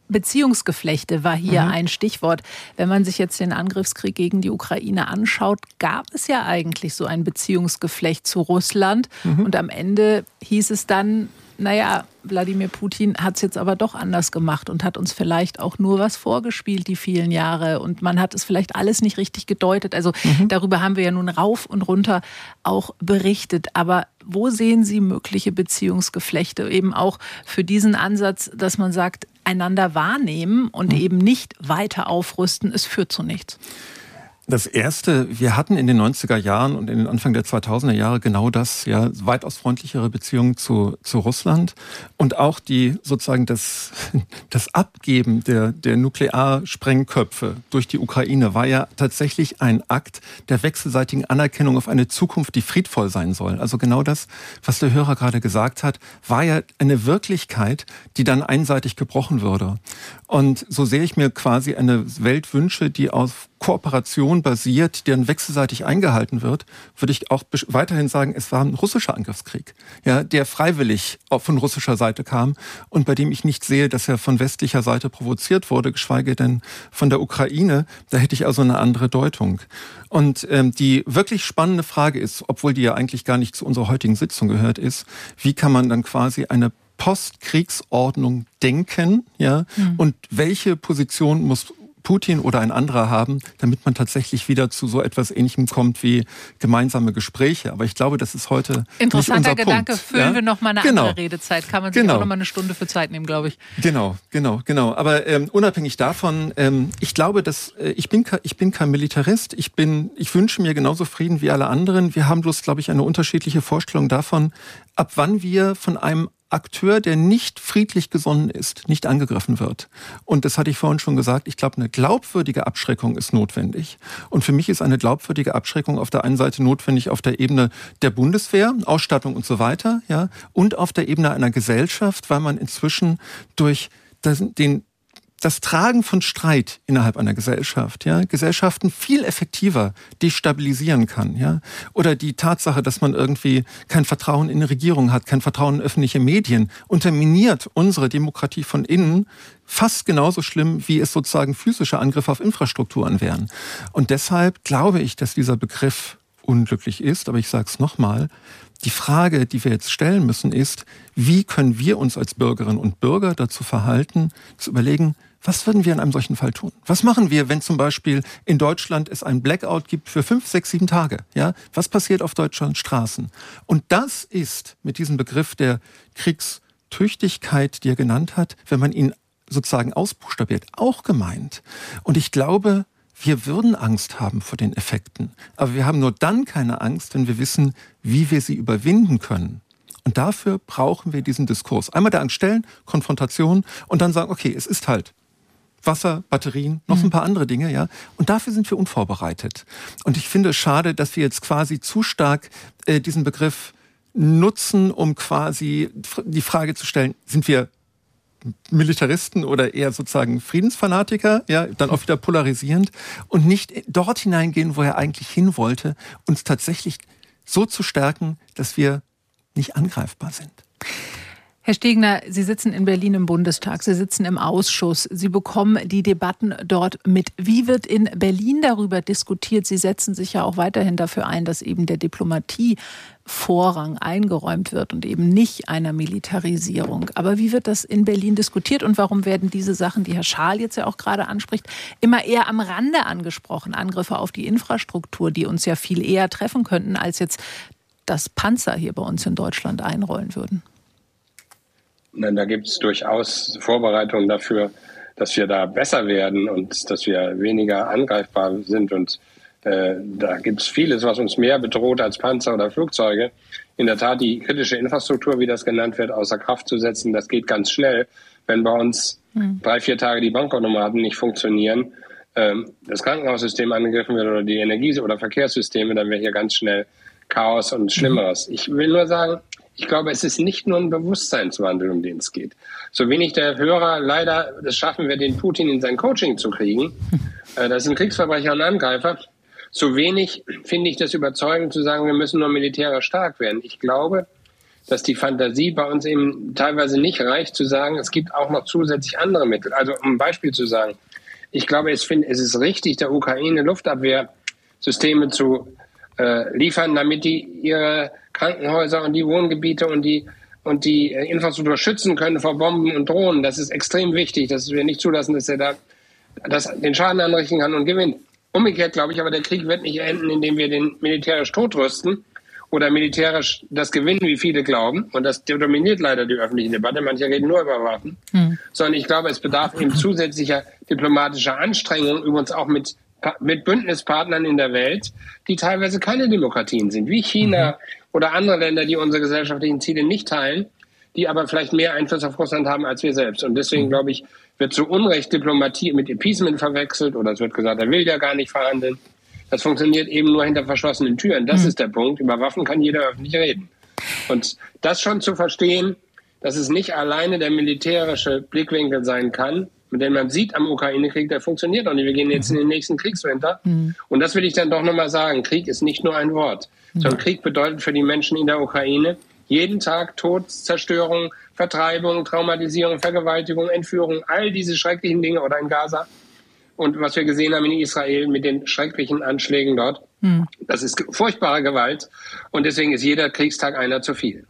B: Beziehungsgeflechte war hier mhm. ein Stichwort. Wenn man sich jetzt den Angriffskrieg gegen die Ukraine anschaut, gab es ja eigentlich so ein Beziehungsgeflecht zu Russland. Mhm. Und am Ende hieß es dann, naja, Wladimir Putin hat es jetzt aber doch anders gemacht und hat uns vielleicht auch nur was vorgespielt die vielen Jahre und man hat es vielleicht alles nicht richtig gedeutet. Also mhm. darüber haben wir ja nun rauf und runter auch berichtet. Aber wo sehen Sie mögliche Beziehungsgeflechte eben auch für diesen Ansatz, dass man sagt, einander wahrnehmen und mhm. eben nicht weiter aufrüsten, es führt zu nichts?
E: Das erste, wir hatten in den 90er Jahren und in den Anfang der 2000er Jahre genau das, ja, weitaus freundlichere Beziehungen zu, zu Russland und auch die sozusagen das, das Abgeben der, der Nuklearsprengköpfe durch die Ukraine war ja tatsächlich ein Akt der wechselseitigen Anerkennung auf eine Zukunft, die friedvoll sein soll. Also genau das, was der Hörer gerade gesagt hat, war ja eine Wirklichkeit, die dann einseitig gebrochen würde. Und so sehe ich mir quasi eine Welt wünsche, die auf Kooperation basiert, deren wechselseitig eingehalten wird, würde ich auch weiterhin sagen, es war ein russischer Angriffskrieg, ja, der freiwillig von russischer Seite kam und bei dem ich nicht sehe, dass er von westlicher Seite provoziert wurde, geschweige denn von der Ukraine. Da hätte ich also eine andere Deutung. Und ähm, die wirklich spannende Frage ist, obwohl die ja eigentlich gar nicht zu unserer heutigen Sitzung gehört, ist, wie kann man dann quasi eine Postkriegsordnung denken, ja, mhm. und welche Position muss Putin oder ein anderer haben, damit man tatsächlich wieder zu so etwas Ähnlichem kommt wie gemeinsame Gespräche. Aber ich glaube, das ist heute
B: interessanter
E: nicht unser
B: Gedanke.
E: Punkt.
B: Füllen
E: ja?
B: wir noch mal eine genau. andere Redezeit. Kann man sich genau. auch noch mal eine Stunde für Zeit nehmen, glaube ich.
E: Genau, genau, genau. Aber ähm, unabhängig davon, ähm, ich glaube, dass äh, ich bin ich bin kein Militarist. Ich bin, ich wünsche mir genauso Frieden wie alle anderen. Wir haben bloß, glaube ich, eine unterschiedliche Vorstellung davon, ab wann wir von einem Akteur, der nicht friedlich gesonnen ist, nicht angegriffen wird. Und das hatte ich vorhin schon gesagt, ich glaube, eine glaubwürdige Abschreckung ist notwendig. Und für mich ist eine glaubwürdige Abschreckung auf der einen Seite notwendig auf der Ebene der Bundeswehr, Ausstattung und so weiter, ja, und auf der Ebene einer Gesellschaft, weil man inzwischen durch den das Tragen von Streit innerhalb einer Gesellschaft, ja, Gesellschaften viel effektiver destabilisieren kann, ja, oder die Tatsache, dass man irgendwie kein Vertrauen in die Regierung hat, kein Vertrauen in öffentliche Medien, unterminiert unsere Demokratie von innen fast genauso schlimm, wie es sozusagen physische Angriffe auf Infrastrukturen wären. Und deshalb glaube ich, dass dieser Begriff unglücklich ist, aber ich sage es nochmal, die Frage, die wir jetzt stellen müssen, ist, wie können wir uns als Bürgerinnen und Bürger dazu verhalten, zu überlegen, was würden wir in einem solchen Fall tun? Was machen wir, wenn zum Beispiel in Deutschland es einen Blackout gibt für fünf, sechs, sieben Tage? Ja, was passiert auf Deutschlands Straßen? Und das ist mit diesem Begriff der Kriegstüchtigkeit, die er genannt hat, wenn man ihn sozusagen ausbuchstabiert, auch gemeint. Und ich glaube, wir würden Angst haben vor den Effekten. Aber wir haben nur dann keine Angst, wenn wir wissen, wie wir sie überwinden können. Und dafür brauchen wir diesen Diskurs. Einmal der Angst stellen, Konfrontation und dann sagen, okay, es ist halt Wasser, Batterien, noch so ein mhm. paar andere Dinge, ja. Und dafür sind wir unvorbereitet. Und ich finde es schade, dass wir jetzt quasi zu stark äh, diesen Begriff nutzen, um quasi die Frage zu stellen, sind wir Militaristen oder eher sozusagen Friedensfanatiker, ja, dann auch wieder polarisierend und nicht dort hineingehen, wo er eigentlich hin wollte, uns tatsächlich so zu stärken, dass wir nicht angreifbar sind.
B: Herr Stegner, Sie sitzen in Berlin im Bundestag, Sie sitzen im Ausschuss, Sie bekommen die Debatten dort mit. Wie wird in Berlin darüber diskutiert? Sie setzen sich ja auch weiterhin dafür ein, dass eben der Diplomatie Vorrang eingeräumt wird und eben nicht einer Militarisierung. Aber wie wird das in Berlin diskutiert und warum werden diese Sachen, die Herr Schaal jetzt ja auch gerade anspricht, immer eher am Rande angesprochen? Angriffe auf die Infrastruktur, die uns ja viel eher treffen könnten, als jetzt das Panzer hier bei uns in Deutschland einrollen würden.
D: Nein, da gibt es durchaus Vorbereitungen dafür, dass wir da besser werden und dass wir weniger angreifbar sind. Und äh, da gibt es vieles, was uns mehr bedroht als Panzer oder Flugzeuge. In der Tat, die kritische Infrastruktur, wie das genannt wird, außer Kraft zu setzen, das geht ganz schnell. Wenn bei uns hm. drei, vier Tage die Bankautomaten nicht funktionieren, ähm, das Krankenhaussystem angegriffen wird oder die Energie- oder Verkehrssysteme, dann wäre hier ganz schnell Chaos und Schlimmeres. Ich will nur sagen, ich glaube, es ist nicht nur ein Bewusstseinswandel, um den es geht. So wenig der Hörer leider das schaffen wir, den Putin in sein Coaching zu kriegen. Äh, das sind Kriegsverbrecher und Angreifer. So wenig finde ich das überzeugend zu sagen, wir müssen nur militärisch stark werden. Ich glaube, dass die Fantasie bei uns eben teilweise nicht reicht, zu sagen, es gibt auch noch zusätzlich andere Mittel. Also um ein Beispiel zu sagen, ich glaube, es, find, es ist richtig, der Ukraine Luftabwehrsysteme zu äh, liefern, damit die ihre Krankenhäuser und die Wohngebiete und die und die äh, Infrastruktur schützen können vor Bomben und Drohnen. Das ist extrem wichtig, dass wir nicht zulassen, dass er da das, den Schaden anrichten kann und gewinnt. Umgekehrt glaube ich aber, der Krieg wird nicht enden, indem wir den militärisch totrüsten oder militärisch das gewinnen, wie viele glauben. Und das dominiert leider die öffentliche Debatte. Manche reden nur über Waffen. Hm. Sondern ich glaube, es bedarf eben zusätzlicher diplomatischer Anstrengungen, übrigens auch mit mit Bündnispartnern in der Welt, die teilweise keine Demokratien sind, wie China mhm. oder andere Länder, die unsere gesellschaftlichen Ziele nicht teilen, die aber vielleicht mehr Einfluss auf Russland haben als wir selbst. Und deswegen, mhm. glaube ich, wird zu Unrecht Diplomatie mit Appeasement verwechselt oder es wird gesagt, er will ja gar nicht verhandeln. Das funktioniert eben nur hinter verschlossenen Türen. Das mhm. ist der Punkt. Über Waffen kann jeder öffentlich reden. Und das schon zu verstehen, dass es nicht alleine der militärische Blickwinkel sein kann, denn man sieht am Ukraine-Krieg, der funktioniert auch nicht. Wir gehen jetzt in den nächsten Kriegswinter. Mhm. Und das will ich dann doch nochmal sagen. Krieg ist nicht nur ein Wort, sondern Krieg bedeutet für die Menschen in der Ukraine jeden Tag Tod, Zerstörung, Vertreibung, Traumatisierung, Vergewaltigung, Entführung, all diese schrecklichen Dinge oder in Gaza. Und was wir gesehen haben in Israel mit den schrecklichen Anschlägen dort, mhm. das ist furchtbare Gewalt. Und deswegen ist jeder Kriegstag einer zu viel.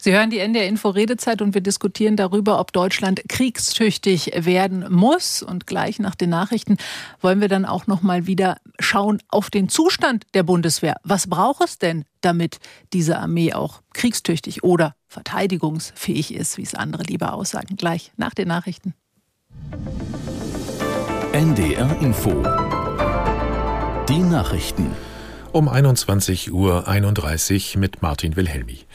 B: Sie hören die NDR Info Redezeit und wir diskutieren darüber, ob Deutschland kriegstüchtig werden muss. Und gleich nach den Nachrichten wollen wir dann auch noch mal wieder schauen auf den Zustand der Bundeswehr. Was braucht es denn, damit diese Armee auch kriegstüchtig oder verteidigungsfähig ist, wie es andere lieber aussagen? Gleich nach den Nachrichten.
A: NDR Info. Die Nachrichten.
N: Um 21.31 Uhr mit Martin Wilhelmi.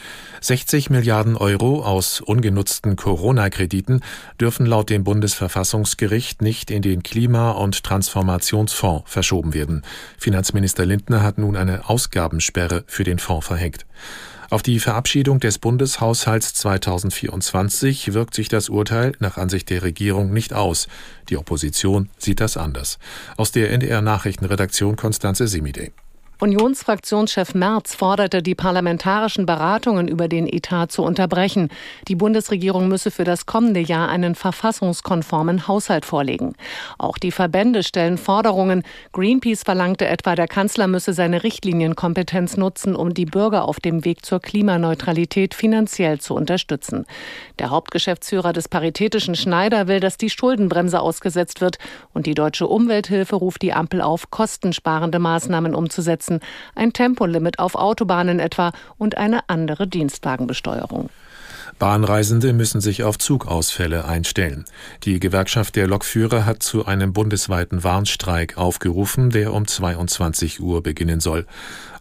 N: 60 Milliarden Euro aus ungenutzten Corona-Krediten dürfen laut dem Bundesverfassungsgericht nicht in den Klima- und Transformationsfonds verschoben werden. Finanzminister Lindner hat nun eine Ausgabensperre für den Fonds verhängt. Auf die Verabschiedung des Bundeshaushalts 2024 wirkt sich das Urteil nach Ansicht der Regierung nicht aus. Die Opposition sieht das anders. Aus der NDR Nachrichtenredaktion Konstanze Semide.
O: Unionsfraktionschef Merz forderte, die parlamentarischen Beratungen über den Etat zu unterbrechen. Die Bundesregierung müsse für das kommende Jahr einen verfassungskonformen Haushalt vorlegen. Auch die Verbände stellen Forderungen. Greenpeace verlangte etwa, der Kanzler müsse seine Richtlinienkompetenz nutzen, um die Bürger auf dem Weg zur Klimaneutralität finanziell zu unterstützen. Der Hauptgeschäftsführer des Paritätischen Schneider will, dass die Schuldenbremse ausgesetzt wird und die deutsche Umwelthilfe ruft die Ampel auf, kostensparende Maßnahmen umzusetzen setzen, ein Tempolimit auf Autobahnen etwa und eine andere Dienstwagenbesteuerung.
N: Bahnreisende müssen sich auf Zugausfälle einstellen. Die Gewerkschaft der Lokführer hat zu einem bundesweiten Warnstreik aufgerufen, der um 22 Uhr beginnen soll.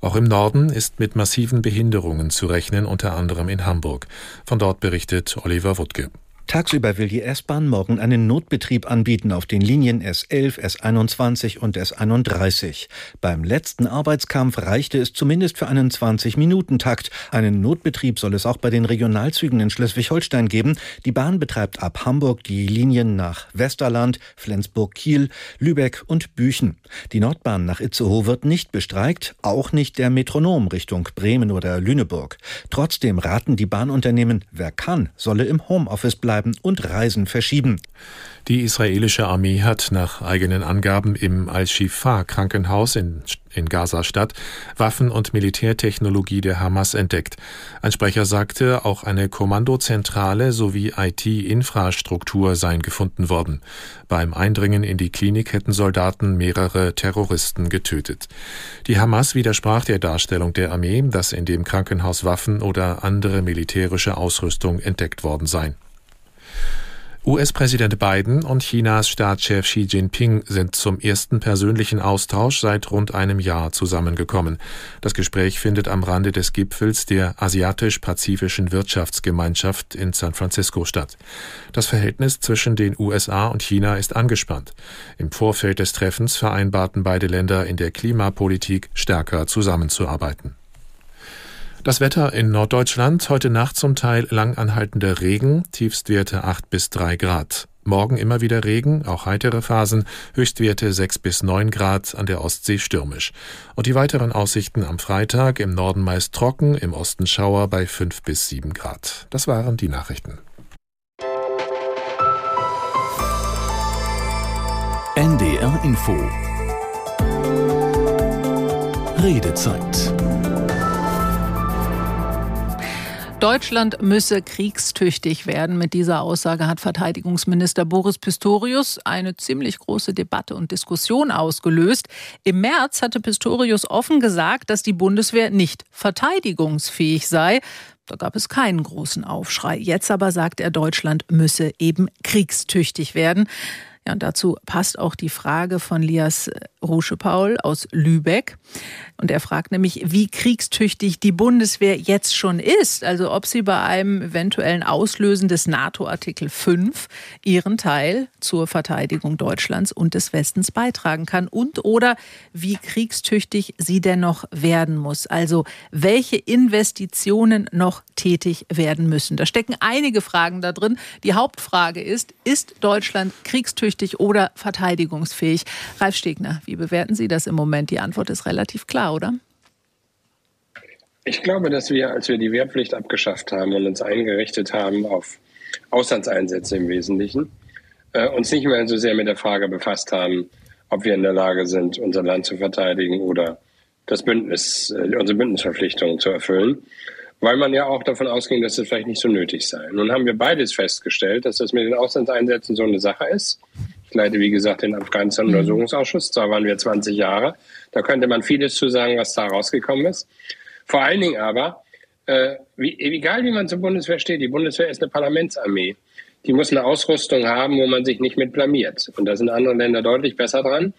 N: Auch im Norden ist mit massiven Behinderungen zu rechnen, unter anderem in Hamburg. Von dort berichtet Oliver Wuttke.
P: Tagsüber will die S-Bahn morgen einen Notbetrieb anbieten auf den Linien S11, S21 und S31. Beim letzten Arbeitskampf reichte es zumindest für einen 20-Minuten-Takt. Einen Notbetrieb soll es auch bei den Regionalzügen in Schleswig-Holstein geben. Die Bahn betreibt ab Hamburg die Linien nach Westerland, Flensburg-Kiel, Lübeck und Büchen. Die Nordbahn nach Itzehoe wird nicht bestreikt, auch nicht der Metronom Richtung Bremen oder Lüneburg. Trotzdem raten die Bahnunternehmen, wer kann, solle im Homeoffice bleiben und Reisen verschieben.
N: Die israelische Armee hat nach eigenen Angaben im Al-Shifa-Krankenhaus in, in Gaza-Stadt Waffen und Militärtechnologie der Hamas entdeckt. Ein Sprecher sagte, auch eine Kommandozentrale sowie IT-Infrastruktur seien gefunden worden. Beim Eindringen in die Klinik hätten Soldaten mehrere Terroristen getötet. Die Hamas widersprach der Darstellung der Armee, dass in dem Krankenhaus Waffen oder andere militärische Ausrüstung entdeckt worden seien. US-Präsident Biden und Chinas Staatschef Xi Jinping sind zum ersten persönlichen Austausch seit rund einem Jahr zusammengekommen. Das Gespräch findet am Rande des Gipfels der Asiatisch-Pazifischen Wirtschaftsgemeinschaft in San Francisco statt. Das Verhältnis zwischen den USA und China ist angespannt. Im Vorfeld des Treffens vereinbarten beide Länder in der Klimapolitik stärker zusammenzuarbeiten. Das Wetter in Norddeutschland heute Nacht zum Teil langanhaltender Regen, Tiefstwerte 8 bis 3 Grad. Morgen immer wieder Regen, auch heitere Phasen, Höchstwerte 6 bis 9 Grad, an der Ostsee stürmisch. Und die weiteren Aussichten am Freitag im Norden meist trocken, im Osten Schauer bei 5 bis 7 Grad. Das waren die Nachrichten.
A: NDR Info Redezeit
B: Deutschland müsse kriegstüchtig werden. Mit dieser Aussage hat Verteidigungsminister Boris Pistorius eine ziemlich große Debatte und Diskussion ausgelöst. Im März hatte Pistorius offen gesagt, dass die Bundeswehr nicht verteidigungsfähig sei. Da gab es keinen großen Aufschrei. Jetzt aber sagt er, Deutschland müsse eben kriegstüchtig werden. Ja, und dazu passt auch die Frage von Lias Ruschepaul aus Lübeck. Und er fragt nämlich, wie kriegstüchtig die Bundeswehr jetzt schon ist. Also ob sie bei einem eventuellen Auslösen des NATO-Artikel 5 ihren Teil zur Verteidigung Deutschlands und des Westens beitragen kann. Und oder wie kriegstüchtig sie denn noch werden muss. Also welche Investitionen noch tätig werden müssen. Da stecken einige Fragen da drin. Die Hauptfrage ist, ist Deutschland kriegstüchtig oder verteidigungsfähig? Ralf Stegner, wie bewerten Sie das im Moment? Die Antwort ist relativ klar, oder?
D: Ich glaube, dass wir, als wir die Wehrpflicht abgeschafft haben und uns eingerichtet haben auf Auslandseinsätze im Wesentlichen, äh, uns nicht mehr so sehr mit der Frage befasst haben, ob wir in der Lage sind, unser Land zu verteidigen oder das Bündnis, äh, unsere Bündnisverpflichtungen zu erfüllen, weil man ja auch davon ausging, dass es vielleicht nicht so nötig sei. Nun haben wir beides festgestellt, dass das mit den Auslandseinsätzen so eine Sache ist. Ich leite, wie gesagt, den Afghanistan-Untersuchungsausschuss. Da waren wir 20 Jahre. Da könnte man vieles zu sagen, was da rausgekommen ist. Vor allen Dingen aber, äh, wie, egal wie man zur Bundeswehr steht, die Bundeswehr ist eine Parlamentsarmee. Die muss eine Ausrüstung haben, wo man sich nicht mit blamiert. Und da sind andere Länder deutlich besser dran.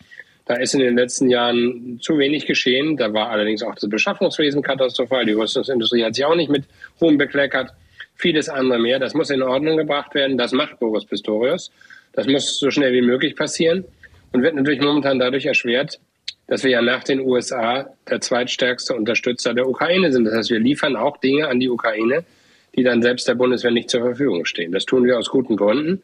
D: Da ist in den letzten Jahren zu wenig geschehen. Da war allerdings auch das Beschaffungswesen katastrophal. Die Rüstungsindustrie hat sich auch nicht mit Ruhm bekleckert. Vieles andere mehr. Das muss in Ordnung gebracht werden. Das macht Boris Pistorius. Das muss so schnell wie möglich passieren und wird natürlich momentan dadurch erschwert, dass wir ja nach den USA der zweitstärkste Unterstützer der Ukraine sind. Das heißt, wir liefern auch Dinge an die Ukraine, die dann selbst der Bundeswehr nicht zur Verfügung stehen. Das tun wir aus guten Gründen,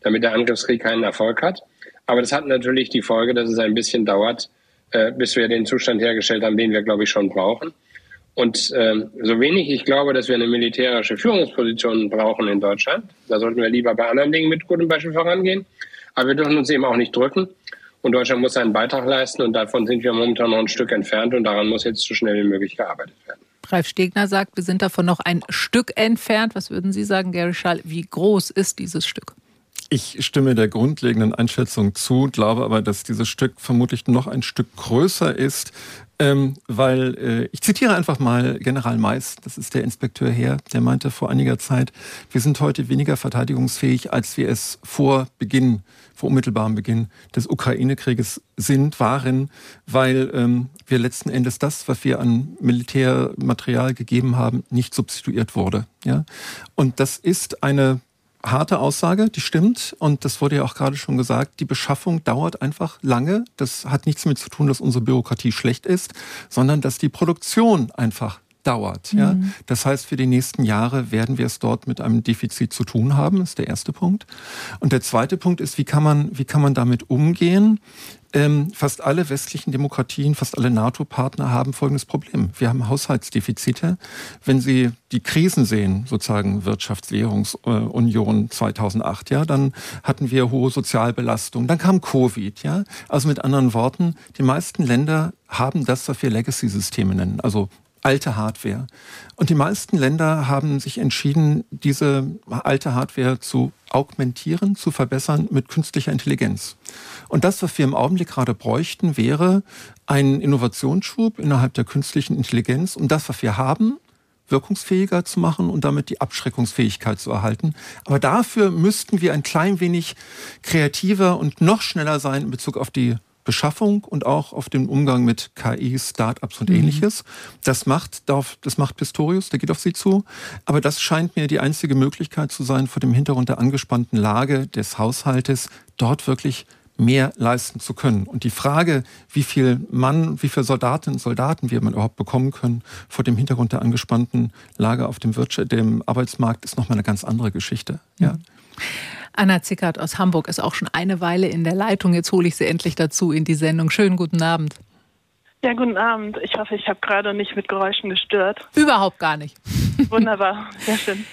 D: damit der Angriffskrieg keinen Erfolg hat. Aber das hat natürlich die Folge, dass es ein bisschen dauert, äh, bis wir den Zustand hergestellt haben, den wir, glaube ich, schon brauchen. Und ähm, so wenig ich glaube, dass wir eine militärische Führungsposition brauchen in Deutschland, da sollten wir lieber bei anderen Dingen mit gutem Beispiel vorangehen. Aber wir dürfen uns eben auch nicht drücken. Und Deutschland muss seinen Beitrag leisten und davon sind wir momentan noch ein Stück entfernt und daran muss jetzt so schnell wie möglich gearbeitet werden.
B: Ralf Stegner sagt, wir sind davon noch ein Stück entfernt. Was würden Sie sagen, Gary Schall? Wie groß ist dieses Stück?
E: Ich stimme der grundlegenden Einschätzung zu, glaube aber, dass dieses Stück vermutlich noch ein Stück größer ist, ähm, weil äh, ich zitiere einfach mal General Mais, das ist der Inspekteur Heer, der meinte vor einiger Zeit, wir sind heute weniger verteidigungsfähig, als wir es vor Beginn, vor unmittelbarem Beginn des Ukraine-Krieges sind, waren, weil ähm, wir letzten Endes das, was wir an Militärmaterial gegeben haben, nicht substituiert wurde. Ja? Und das ist eine harte Aussage, die stimmt. Und das wurde ja auch gerade schon gesagt, die Beschaffung dauert einfach lange. Das hat nichts damit zu tun, dass unsere Bürokratie schlecht ist, sondern dass die Produktion einfach dauert. Mhm. Ja? Das heißt, für die nächsten Jahre werden wir es dort mit einem Defizit zu tun haben, ist der erste Punkt. Und der zweite Punkt ist, wie kann man, wie kann man damit umgehen? Ähm, fast alle westlichen Demokratien, fast alle NATO-Partner haben folgendes Problem. Wir haben Haushaltsdefizite. Wenn Sie die Krisen sehen, sozusagen Wirtschaftswährungsunion 2008, ja, dann hatten wir hohe Sozialbelastung, dann kam Covid, ja. Also mit anderen Worten, die meisten Länder haben das, was wir Legacy-Systeme nennen, also alte Hardware. Und die meisten Länder haben sich entschieden, diese alte Hardware zu augmentieren, zu verbessern mit künstlicher Intelligenz. Und das, was wir im Augenblick gerade bräuchten, wäre ein Innovationsschub innerhalb der künstlichen Intelligenz, um das, was wir haben, wirkungsfähiger zu machen und damit die Abschreckungsfähigkeit zu erhalten. Aber dafür müssten wir ein klein wenig kreativer und noch schneller sein in Bezug auf die Beschaffung und auch auf den Umgang mit KI, Startups und mhm. ähnliches. Das macht, das macht Pistorius, der geht auf Sie zu. Aber das scheint mir die einzige Möglichkeit zu sein, vor dem Hintergrund der angespannten Lage des Haushaltes dort wirklich mehr leisten zu können. Und die Frage, wie viel Mann, wie viele Soldatinnen und Soldaten wir man überhaupt bekommen können, vor dem Hintergrund der angespannten Lage auf dem, Wirtschaft, dem Arbeitsmarkt, ist nochmal eine ganz andere Geschichte. Ja.
B: Anna Zickert aus Hamburg ist auch schon eine Weile in der Leitung. Jetzt hole ich sie endlich dazu in die Sendung. Schönen guten Abend.
Q: Ja, guten Abend. Ich hoffe, ich habe gerade nicht mit Geräuschen gestört.
B: Überhaupt gar nicht.
Q: Wunderbar, sehr schön.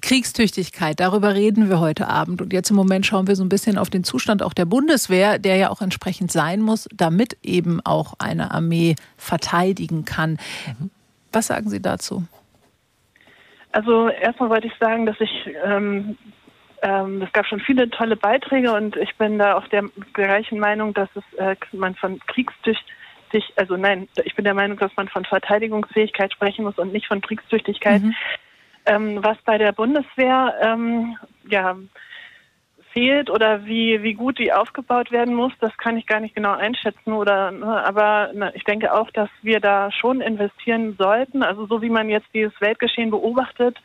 B: Kriegstüchtigkeit, darüber reden wir heute Abend. Und jetzt im Moment schauen wir so ein bisschen auf den Zustand auch der Bundeswehr, der ja auch entsprechend sein muss, damit eben auch eine Armee verteidigen kann. Was sagen Sie dazu?
Q: Also erstmal wollte ich sagen, dass ich ähm, ähm, es gab schon viele tolle Beiträge und ich bin da auch der gleichen Meinung, dass es äh, man von kriegstüchtig, also nein, ich bin der Meinung, dass man von Verteidigungsfähigkeit sprechen muss und nicht von Kriegstüchtigkeit. Mhm. Ähm, was bei der Bundeswehr ähm, ja fehlt oder wie, wie gut die aufgebaut werden muss, das kann ich gar nicht genau einschätzen. Oder, ne, aber ne, ich denke auch, dass wir da schon investieren sollten. Also so wie man jetzt dieses Weltgeschehen beobachtet,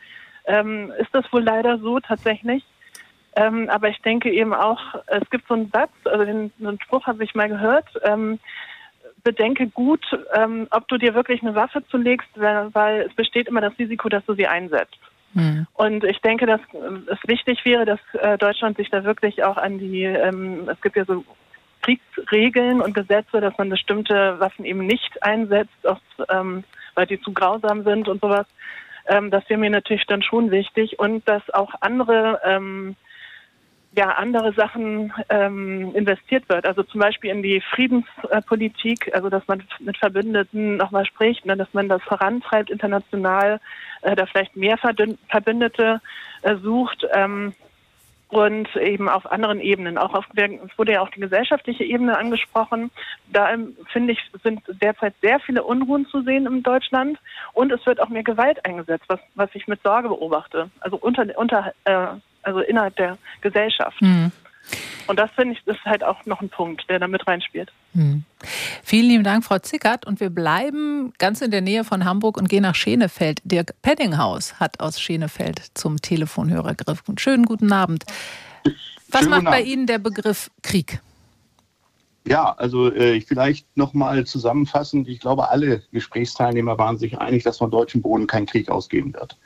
Q: ähm, ist das wohl leider so tatsächlich. Ähm, aber ich denke eben auch, es gibt so einen Satz, also den, den Spruch habe ich mal gehört, ähm, bedenke gut, ähm, ob du dir wirklich eine Waffe zulegst, weil, weil, es besteht immer das Risiko, dass du sie einsetzt. Mhm. Und ich denke, dass es wichtig wäre, dass äh, Deutschland sich da wirklich auch an die, ähm, es gibt ja so Kriegsregeln und Gesetze, dass man bestimmte Waffen eben nicht einsetzt, aus, ähm, weil die zu grausam sind und sowas. Ähm, das wäre mir natürlich dann schon wichtig und dass auch andere ja andere Sachen ähm, investiert wird. Also zum Beispiel in die Friedenspolitik, also dass man mit Verbündeten nochmal spricht, ne, dass man das vorantreibt international, äh, da vielleicht mehr Verbündete äh, sucht. Ähm, und eben auf anderen Ebenen. Auch auf es wurde ja auch die gesellschaftliche Ebene angesprochen. Da ähm, finde ich, sind derzeit sehr viele Unruhen zu sehen in Deutschland und es wird auch mehr Gewalt eingesetzt, was, was ich mit Sorge beobachte. Also unter, unter äh, also innerhalb der Gesellschaft. Mhm. Und das finde ich ist halt auch noch ein Punkt, der da mit reinspielt.
B: Mhm. Vielen lieben Dank, Frau Zickert. Und wir bleiben ganz in der Nähe von Hamburg und gehen nach Schenefeld. Dirk Peddinghaus hat aus Schenefeld zum Telefonhörer gegriffen. Schönen guten Abend. Was Schönen macht bei Abend. Ihnen der Begriff Krieg?
R: Ja, also äh, vielleicht nochmal zusammenfassend. Ich glaube, alle Gesprächsteilnehmer waren sich einig, dass von deutschem Boden kein Krieg ausgehen wird.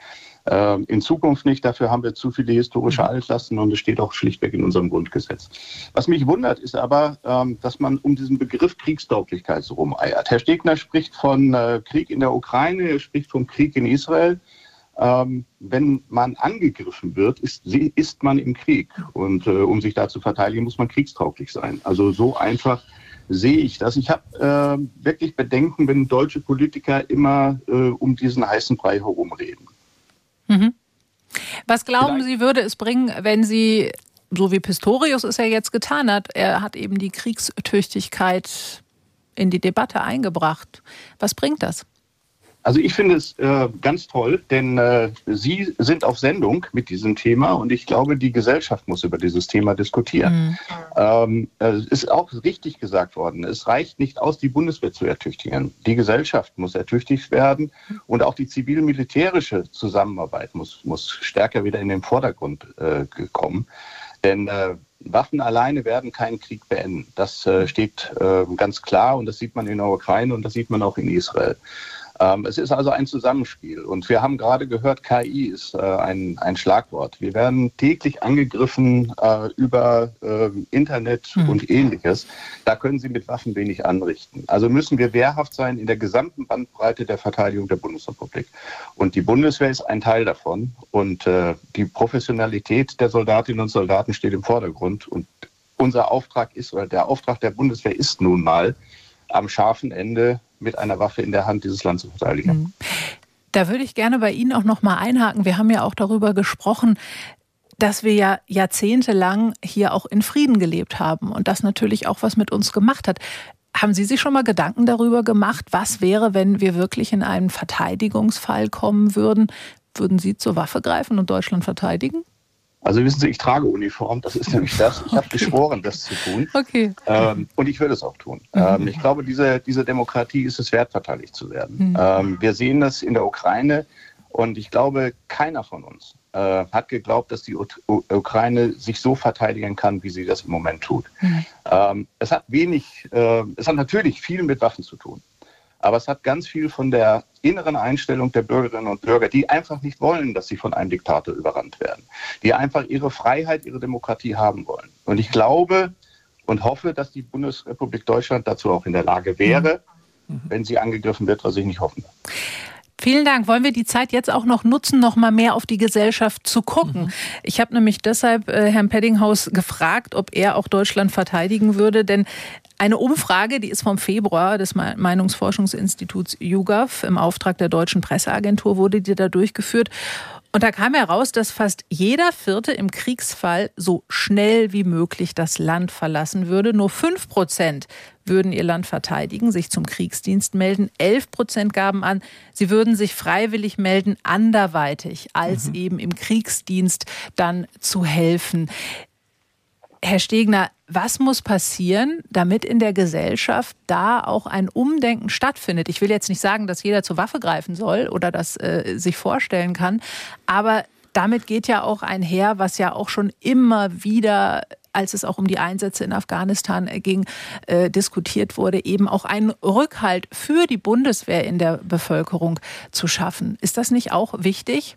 R: Ähm, in Zukunft nicht. Dafür haben wir zu viele historische mhm. Altlasten und es steht auch schlichtweg in unserem Grundgesetz. Was mich wundert, ist aber, ähm, dass man um diesen Begriff Kriegstauglichkeit so rumeiert. Herr Stegner spricht von äh, Krieg in der Ukraine, er spricht vom Krieg in Israel. Ähm, wenn man angegriffen wird, ist, ist man im Krieg. Und äh, um sich da zu verteidigen, muss man kriegstauglich sein. Also so einfach sehe ich das. Ich habe äh, wirklich Bedenken, wenn deutsche Politiker immer äh, um diesen heißen Brei herumreden.
B: Mhm. Was glauben Vielleicht. Sie, würde es bringen, wenn Sie, so wie Pistorius es ja jetzt getan hat, er hat eben die Kriegstüchtigkeit in die Debatte eingebracht. Was bringt das?
R: Also ich finde es äh, ganz toll, denn äh, Sie sind auf Sendung mit diesem Thema und ich glaube, die Gesellschaft muss über dieses Thema diskutieren. Mhm. Ähm, es ist auch richtig gesagt worden, es reicht nicht aus, die Bundeswehr zu ertüchtigen. Die Gesellschaft muss ertüchtigt werden und auch die zivil-militärische Zusammenarbeit muss, muss stärker wieder in den Vordergrund äh, kommen. Denn äh, Waffen alleine werden keinen Krieg beenden. Das äh, steht äh, ganz klar und das sieht man in der Ukraine und das sieht man auch in Israel. Ähm, es ist also ein Zusammenspiel. Und wir haben gerade gehört, KI ist äh, ein, ein Schlagwort. Wir werden täglich angegriffen äh, über äh, Internet mhm. und ähnliches. Da können Sie mit Waffen wenig anrichten. Also müssen wir wehrhaft sein in der gesamten Bandbreite der Verteidigung der Bundesrepublik. Und die Bundeswehr ist ein Teil davon. Und die Professionalität der Soldatinnen und Soldaten steht im Vordergrund. Und unser Auftrag ist, oder der Auftrag der Bundeswehr ist nun mal, am scharfen Ende mit einer Waffe in der Hand dieses Land zu verteidigen. Mhm.
B: Da würde ich gerne bei Ihnen auch noch mal einhaken. Wir haben ja auch darüber gesprochen, dass wir ja jahrzehntelang hier auch in Frieden gelebt haben und das natürlich auch was mit uns gemacht hat. Haben Sie sich schon mal Gedanken darüber gemacht, was wäre, wenn wir wirklich in einen Verteidigungsfall kommen würden? Würden Sie zur Waffe greifen und Deutschland verteidigen?
R: Also wissen Sie, ich trage Uniform, das ist nämlich das. Ich habe geschworen, das zu tun.
B: Okay.
R: Ähm, und ich würde es auch tun. Mhm. Ähm, ich glaube, diese, diese Demokratie ist es wert, verteidigt zu werden. Mhm. Ähm, wir sehen das in der Ukraine und ich glaube, keiner von uns äh, hat geglaubt, dass die U Ukraine sich so verteidigen kann, wie sie das im Moment tut. Mhm. Ähm, es hat wenig, äh, es hat natürlich viel mit Waffen zu tun. Aber es hat ganz viel von der inneren Einstellung der Bürgerinnen und Bürger, die einfach nicht wollen, dass sie von einem Diktator überrannt werden, die einfach ihre Freiheit, ihre Demokratie haben wollen. Und ich glaube und hoffe, dass die Bundesrepublik Deutschland dazu auch in der Lage wäre, mhm. wenn sie angegriffen wird, was ich nicht hoffen.
B: Vielen Dank. Wollen wir die Zeit jetzt auch noch nutzen, noch mal mehr auf die Gesellschaft zu gucken? Mhm. Ich habe nämlich deshalb äh, Herrn Peddinghaus gefragt, ob er auch Deutschland verteidigen würde, denn eine Umfrage, die ist vom Februar des Meinungsforschungsinstituts YouGov im Auftrag der deutschen Presseagentur wurde die da durchgeführt. Und da kam heraus, dass fast jeder Vierte im Kriegsfall so schnell wie möglich das Land verlassen würde. Nur fünf Prozent würden ihr Land verteidigen, sich zum Kriegsdienst melden. Elf Prozent gaben an, sie würden sich freiwillig melden, anderweitig als mhm. eben im Kriegsdienst dann zu helfen. Herr Stegner, was muss passieren, damit in der Gesellschaft da auch ein Umdenken stattfindet? Ich will jetzt nicht sagen, dass jeder zur Waffe greifen soll oder das äh, sich vorstellen kann, aber damit geht ja auch einher, was ja auch schon immer wieder als es auch um die Einsätze in Afghanistan ging, äh, diskutiert wurde, eben auch einen Rückhalt für die Bundeswehr in der Bevölkerung zu schaffen. Ist das nicht auch wichtig?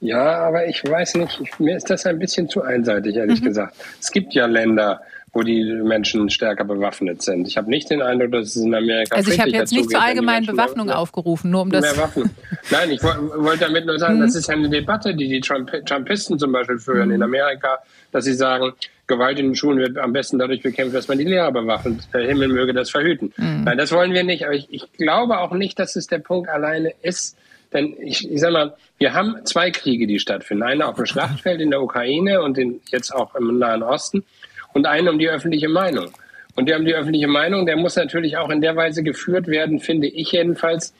D: Ja, aber ich weiß nicht, ich, mir ist das ein bisschen zu einseitig, ehrlich mhm. gesagt. Es gibt ja Länder, wo die Menschen stärker bewaffnet sind. Ich habe nicht den Eindruck, dass es in Amerika
B: Also ich habe jetzt nicht zur allgemeinen Bewaffnung mehr, aufgerufen, nur um das...
D: Mehr Waffen. Nein, ich wollte damit nur sagen, mhm. das ist ja eine Debatte, die die Trump Trumpisten zum Beispiel führen mhm. in Amerika, dass sie sagen, Gewalt in den Schulen wird am besten dadurch bekämpft, dass man die Lehrer bewaffnet. Der Himmel möge das verhüten. Mhm. Nein, das wollen wir nicht. Aber ich, ich glaube auch nicht, dass es der Punkt alleine ist, denn ich, ich sag mal, wir haben zwei Kriege, die stattfinden. Eine auf dem Schlachtfeld in der Ukraine und in, jetzt auch im Nahen Osten und eine um die öffentliche Meinung. Und der um die öffentliche Meinung, der muss natürlich auch in der Weise geführt werden, finde ich jedenfalls,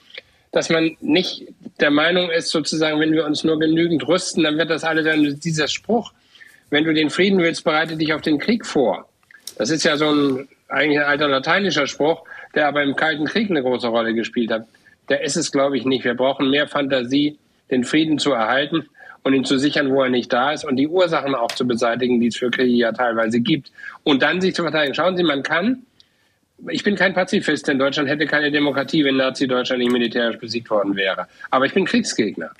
D: dass man nicht der Meinung ist, sozusagen, wenn wir uns nur genügend rüsten, dann wird das alles, dann dieser Spruch, wenn du den Frieden willst, bereite dich auf den Krieg vor. Das ist ja so ein eigentlich ein alter lateinischer Spruch, der aber im Kalten Krieg eine große Rolle gespielt hat da ist es, glaube ich, nicht. Wir brauchen mehr Fantasie, den Frieden zu erhalten und ihn zu sichern, wo er nicht da ist und die Ursachen auch zu beseitigen, die es für Kriege ja teilweise gibt. Und dann sich zu verteidigen. Schauen Sie, man kann, ich bin kein Pazifist, denn Deutschland hätte keine Demokratie, wenn Nazi-Deutschland nicht militärisch besiegt worden wäre. Aber ich bin Kriegsgegner,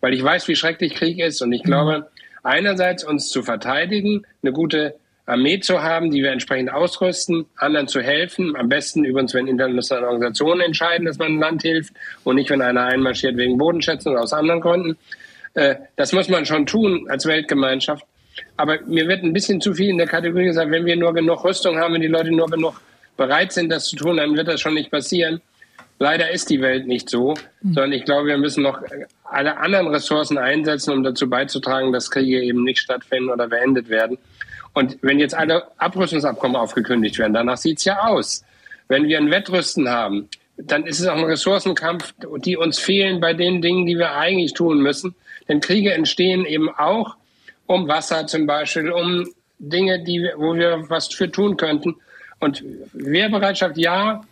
D: weil ich weiß, wie schrecklich Krieg ist und ich glaube, einerseits uns zu verteidigen, eine gute Armee zu haben, die wir entsprechend ausrüsten, anderen zu helfen. Am besten übrigens, wenn internationale Organisationen entscheiden, dass man ein Land hilft und nicht, wenn einer einmarschiert wegen Bodenschätzung oder aus anderen Gründen. Äh, das muss man schon tun als Weltgemeinschaft. Aber mir wird ein bisschen zu viel in der Kategorie gesagt, wenn wir nur genug Rüstung haben, wenn die Leute nur genug bereit sind, das zu tun, dann wird das schon nicht passieren. Leider ist die Welt nicht so, mhm. sondern ich glaube, wir müssen noch alle anderen Ressourcen einsetzen, um dazu beizutragen, dass Kriege eben nicht stattfinden oder beendet werden. Und wenn jetzt alle Abrüstungsabkommen aufgekündigt werden, danach sieht's ja aus. Wenn wir ein Wettrüsten haben, dann ist es auch ein Ressourcenkampf, die uns fehlen bei den Dingen, die wir eigentlich tun müssen. Denn Kriege entstehen eben auch um Wasser zum Beispiel, um Dinge, die, wo wir was für tun könnten. Und Wehrbereitschaft ja,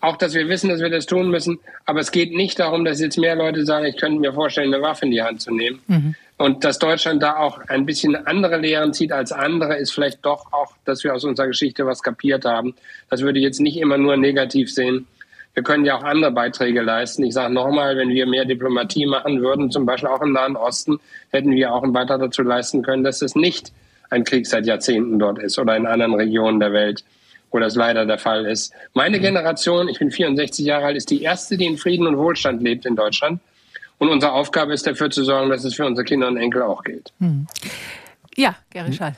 D: auch dass wir wissen, dass wir das tun müssen. Aber es geht nicht darum, dass jetzt mehr Leute sagen, ich könnte mir vorstellen, eine Waffe in die Hand zu nehmen. Mhm. Und dass Deutschland da auch ein bisschen andere Lehren zieht als andere, ist vielleicht doch auch, dass wir aus unserer Geschichte was kapiert haben. Das würde ich jetzt nicht immer nur negativ sehen. Wir können ja auch andere Beiträge leisten. Ich sage nochmal, wenn wir mehr Diplomatie machen würden, zum Beispiel auch im Nahen Osten, hätten wir auch einen Beitrag dazu leisten können, dass es nicht ein Krieg seit Jahrzehnten dort ist oder in anderen Regionen der Welt, wo das leider der Fall ist. Meine Generation, ich bin 64 Jahre alt, ist die erste, die in Frieden und Wohlstand lebt in Deutschland. Und unsere Aufgabe ist dafür zu sorgen, dass es für unsere Kinder und Enkel auch gilt. Hm.
B: Ja, Gary Schall.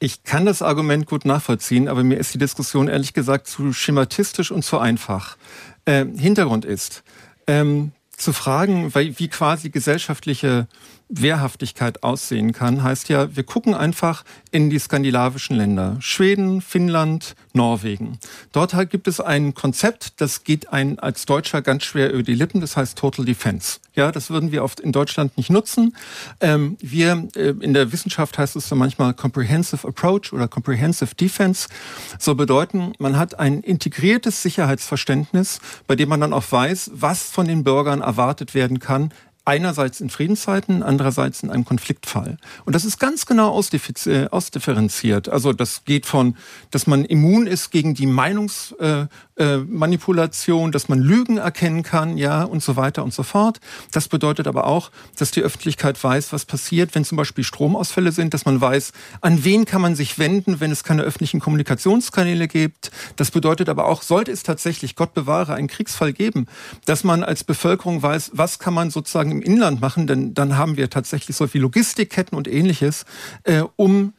E: Ich kann das Argument gut nachvollziehen, aber mir ist die Diskussion ehrlich gesagt zu schematistisch und zu einfach. Äh, Hintergrund ist, ähm, zu fragen, wie quasi gesellschaftliche Wehrhaftigkeit aussehen kann, heißt ja, wir gucken einfach in die skandinavischen Länder. Schweden, Finnland, Norwegen. Dort halt gibt es ein Konzept, das geht ein als Deutscher ganz schwer über die Lippen, das heißt Total Defense. Ja, das würden wir oft in Deutschland nicht nutzen. Ähm, wir, äh, in der Wissenschaft heißt es so manchmal Comprehensive Approach oder Comprehensive Defense. So bedeuten, man hat ein integriertes Sicherheitsverständnis, bei dem man dann auch weiß, was von den Bürgern erwartet werden kann, einerseits in Friedenszeiten, andererseits in einem Konfliktfall. Und das ist ganz genau äh, ausdifferenziert. Also das geht von, dass man immun ist gegen die Meinungsmanipulation, äh, äh, dass man Lügen erkennen kann, ja, und so weiter und so fort. Das bedeutet aber auch, dass die Öffentlichkeit weiß, was passiert, wenn zum Beispiel Stromausfälle sind, dass man weiß, an wen kann man sich wenden, wenn es keine öffentlichen Kommunikationskanäle gibt. Das bedeutet aber auch, sollte es tatsächlich, Gott bewahre, einen Kriegsfall geben, dass man als Bevölkerung weiß, was kann man sozusagen im Inland machen, denn dann haben wir tatsächlich so viel Logistikketten und ähnliches, äh, um